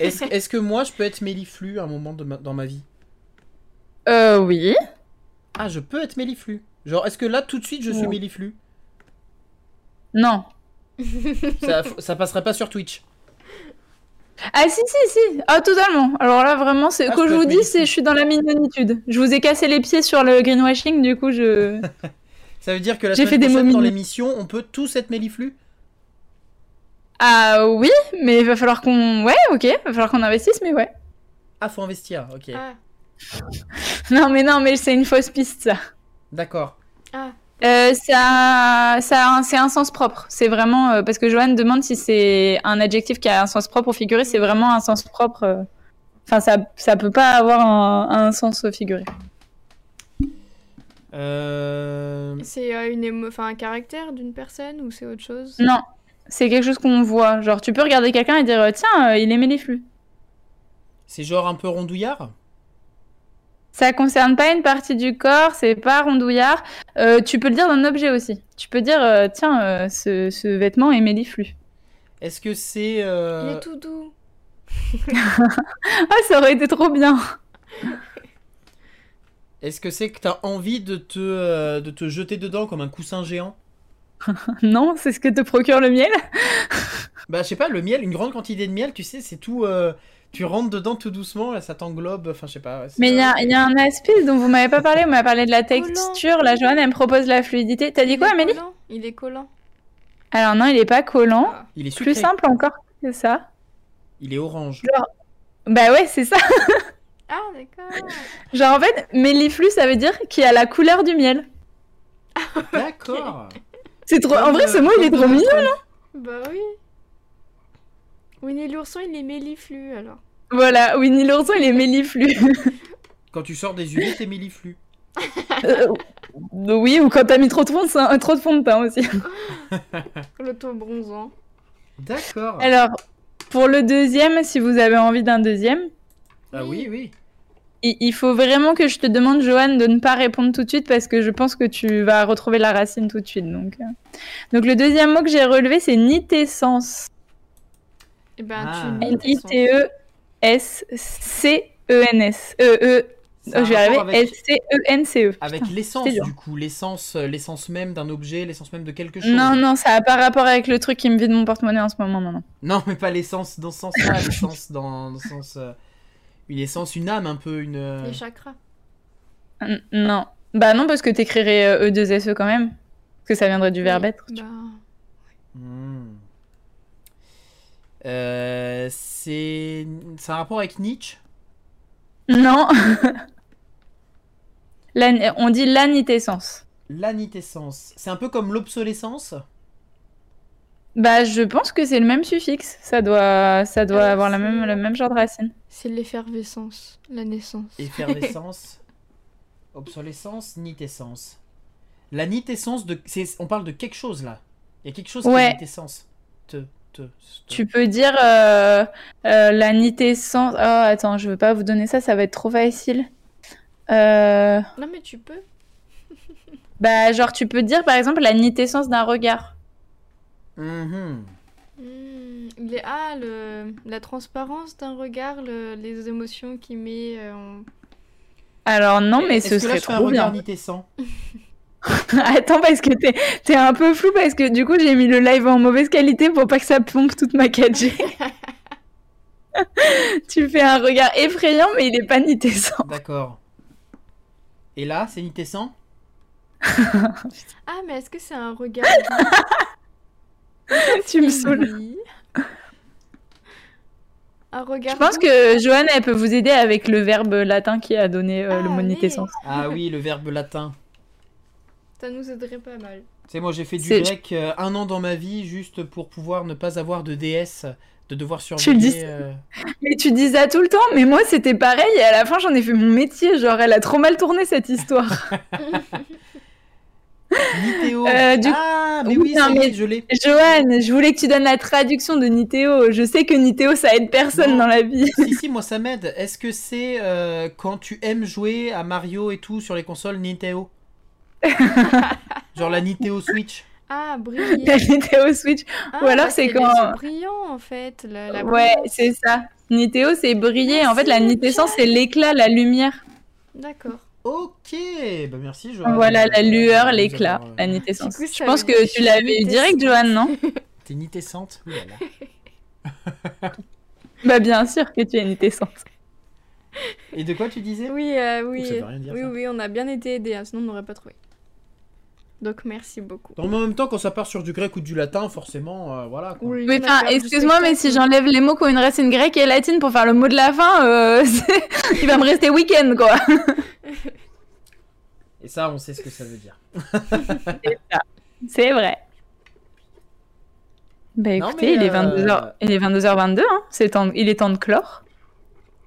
Est-ce est-ce que moi je peux être méliflu à un moment de ma- dans ma vie? Euh, oui. Ah, je peux être méliflu. Genre, est-ce que là tout de suite je suis Ouais. méliflu Non. (laughs) ça, ça passerait pas sur Twitch. Ah si si si ah totalement alors là vraiment c'est Ah, quand je vous dis c'est je suis dans la mignonitude je vous ai cassé les pieds sur le greenwashing du coup je (laughs) Ça veut dire que la J'ai semaine fait des prochaine, dans l'émission, on peut tous être Méliflu ah oui mais il va falloir qu'on ouais ok va falloir qu'on investisse mais ouais Ah, faut investir, ok. Ah, non mais non mais c'est une fausse piste ça D'accord. ah, Euh, ça, ça a un- c'est un sens propre. C'est vraiment euh, parce que Joanne demande si c'est un adjectif qui a un sens propre au figuré. C'est vraiment un sens propre. euh. Enfin, ça, ça peut pas avoir un, un sens au figuré. Euh... c'est euh, une émo... enfin, un caractère d'une personne ou c'est autre chose? Non, c'est quelque chose qu'on voit. Genre, tu peux regarder quelqu'un et dire tiens, euh, il aimait les flux. C'est genre un peu rondouillard? Ça concerne pas une partie du corps, c'est pas rondouillard. Euh, tu peux le dire d'un objet aussi. Tu peux dire euh, tiens, euh, ce, ce vêtement est méliflu. Est-ce que c'est... Il est tout doux. (laughs) Ah, ça aurait été trop bien. Est-ce que c'est que t'as envie de te, euh, de te jeter dedans comme un coussin géant? (laughs) Non, c'est ce que te procure le miel. Bah, je sais pas, le miel, une grande quantité de miel, tu sais, c'est tout... euh, Tu rentres dedans tout doucement, là, ça t'englobe, enfin, je sais pas. ouais, Mais il y a, il y a un aspect dont vous m'avez pas parlé, vous m'avez parlé de la Collant. texture. La Joanne, elle me propose la fluidité. T'as dit Il quoi, Amélie collant. Il est collant. Alors non, il est pas collant. Ah. Il est sucré. Plus simple encore que ça. Il est orange. Bah ouais, c'est ça. Ah, d'accord. Genre en fait, méliflu, ça veut dire qu'il a la couleur du miel. D'accord. C'est trop. En vrai, euh, ce mot, il est trop mignon. Trump. bah oui. Winnie l'ourson, il est méliflu alors. Voilà, Winnie l'ourson, il est méliflu. (laughs) Quand tu sors des UV, t'es méliflu. Euh, oui, ou quand t'as mis trop de fond de, teint- trop de fond de teint aussi. (laughs) L'auto-bronzant. D'accord. Alors, pour le deuxième, si vous avez envie d'un deuxième, Ah oui, oui. il, il faut vraiment que je te demande, Joanne, de ne pas répondre tout de suite parce que je pense que tu vas retrouver la racine tout de suite. Donc, euh. donc le deuxième mot que j'ai relevé, c'est nitescence. Et ben, Ah. N-I-T-E-S-C-E-N-S. Euh, C'est oh, je vais arriver. avec, S-C-E-N-C-E. avec l'essence, c'est dur. du coup. L'essence euh, l'essence même d'un objet, l'essence même de quelque chose. Non, non, ça n'a pas rapport avec le truc qui me vide mon porte-monnaie en ce moment, non, non. Non, mais pas l'essence dans ce sens-là. (laughs) l'essence dans, dans le sens... euh, une essence, une âme, un peu, une... euh, Les chakras. N- Non. Bah non, parce que t'écrirais euh, E2SE quand même. Parce que ça viendrait du verbe être. Bah, hmm. Euh, c'est... C'est un rapport avec Nietzsche? Non. (laughs) La- on dit l'anitescence. L'anitescence. C'est un peu comme l'obsolescence? Bah, je pense que c'est le même suffixe. Ça doit, ça doit Alors, avoir la même, le même genre de racine. c'est l'effervescence, la naissance. (laughs) Effervescence, obsolescence, nitescence. La nitescence, de... c'est- on parle de quelque chose là. Il y a quelque chose qui Ouais. est nitescence. Te, Tu peux dire euh, euh, la nitescence. Oh, attends, je veux pas vous donner ça, ça va être trop facile. Euh, Non, mais tu peux. (laughs) Bah, genre, tu peux dire par exemple la nitescence d'un regard. Mhm. Hmm, les- Ah, le... la transparence d'un regard, le- les émotions qu'il met euh, en... Alors, non, mais ce que là, serait je fais un trop regard bien. nitescent (laughs) (laughs) Attends, parce que t'es un peu flou, parce que du coup, j'ai mis le live en mauvaise qualité pour pas que ça pompe toute ma 4G. (laughs) tu fais un regard effrayant, mais il est pas nitescent. D'accord. Et là, c'est nitescent Ah, mais est-ce que c'est un regard (laughs) tu me saoules. Un regard Je pense que Joanne, elle peut vous aider avec le verbe latin qui a donné euh, le Ah, mot nitescence. Ah oui, le verbe latin. Ça nous aiderait pas mal. Tu sais, moi j'ai fait du grec euh, un an dans ma vie juste pour pouvoir ne pas avoir de déesse, de devoir Tu le surveiller. dis- euh, Mais tu dis ça tout le temps, mais moi c'était pareil et à la fin j'en ai fait mon métier. Genre, elle a trop mal tourné cette histoire. (laughs) Nitéo. Euh, du- Ah, mais Oui, non, mais- je l'ai. Joanne, je voulais que tu donnes la traduction de Nitéo. Je sais que Nitéo ça aide personne Non. dans la vie. si, si, (laughs) moi ça m'aide. Est-ce que c'est euh, quand tu aimes jouer à Mario et tout sur les consoles Nintendo (laughs) Genre la Nintendo Switch Ah, briller. (laughs) La Nitéo Switch. Ah, Ou alors, bah, c'est quand- yeux brillants en fait. La, la Ouais, c'est ça. Nitéo c'est briller. Ah, en fait, c'est la le nitescence c'est l'éclat, la lumière. D'accord. Ok, bah merci. Je... Voilà la lueur, l'éclat, euh, la coup, Je pense que tu l'avais eu direct, Johan, non (laughs) T'es nitescente Ouh là là. Bah bien sûr que tu es nitescente. Et de quoi tu disais? Oui, euh, oui. ça veut rien dire, oui, ça. oui, on a bien été aidés, hein, sinon on n'aurait pas trouvé. Donc merci beaucoup. En même temps, quand ça part sur du grec ou du latin, forcément, euh, voilà. quoi. Oui, Mais enfin, excuse-moi, mais si j'enlève les mots qui ont une racine grecque et latine pour faire le mot de la fin, euh, (laughs) il va me rester week-end, quoi. (laughs) Et ça, on sait ce que ça veut dire. C'est vrai. Bah écoutez, il, est euh, 22h... il est 22h22, hein. c'est temps... il est temps de clore.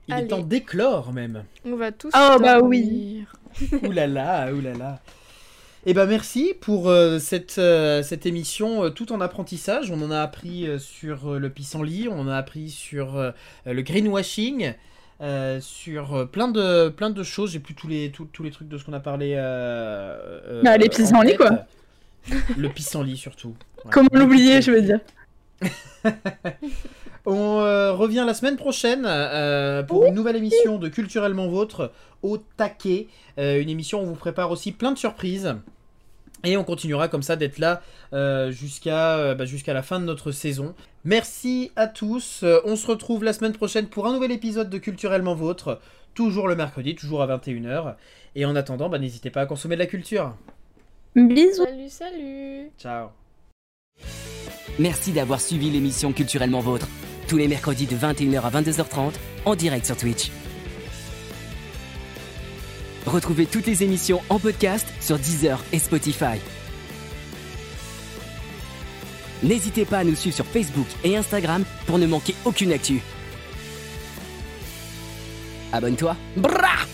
Il Allez. est temps d'éclore même. On va tous. Oh, bah dormir. Ouh là là. Eh ben merci pour euh, cette, euh, cette émission euh, tout en apprentissage. On en a appris sur le pissenlit, on en a appris sur le greenwashing, sur plein de plein de choses. J'ai plus tous les tous, tous les trucs de ce qu'on a parlé. Bah, les en pissenlits, quoi. Le pissenlit surtout. (laughs) Ouais. Comment l'oublier, je veux dire. (laughs) On revient la semaine prochaine pour une nouvelle émission de Culturellement Vôtre au taquet. Euh, une émission où on vous prépare aussi plein de surprises. Et on continuera comme ça d'être là euh, jusqu'à euh, bah, jusqu'à la fin de notre saison. Merci à tous. Euh, on se retrouve la semaine prochaine pour un nouvel épisode de Culturellement Vôtre. Toujours le mercredi, toujours à 21h. Et en attendant, bah, n'hésitez pas à consommer de la culture. Bisous. Salut, salut. Ciao. Merci d'avoir suivi l'émission Culturellement Vôtre. Tous les mercredis de 21h à 22h30 en direct sur Twitch. Retrouvez toutes les émissions en podcast sur Deezer et Spotify. N'hésitez pas à nous suivre sur Facebook et Instagram pour ne manquer aucune actu. Abonne-toi. Brrr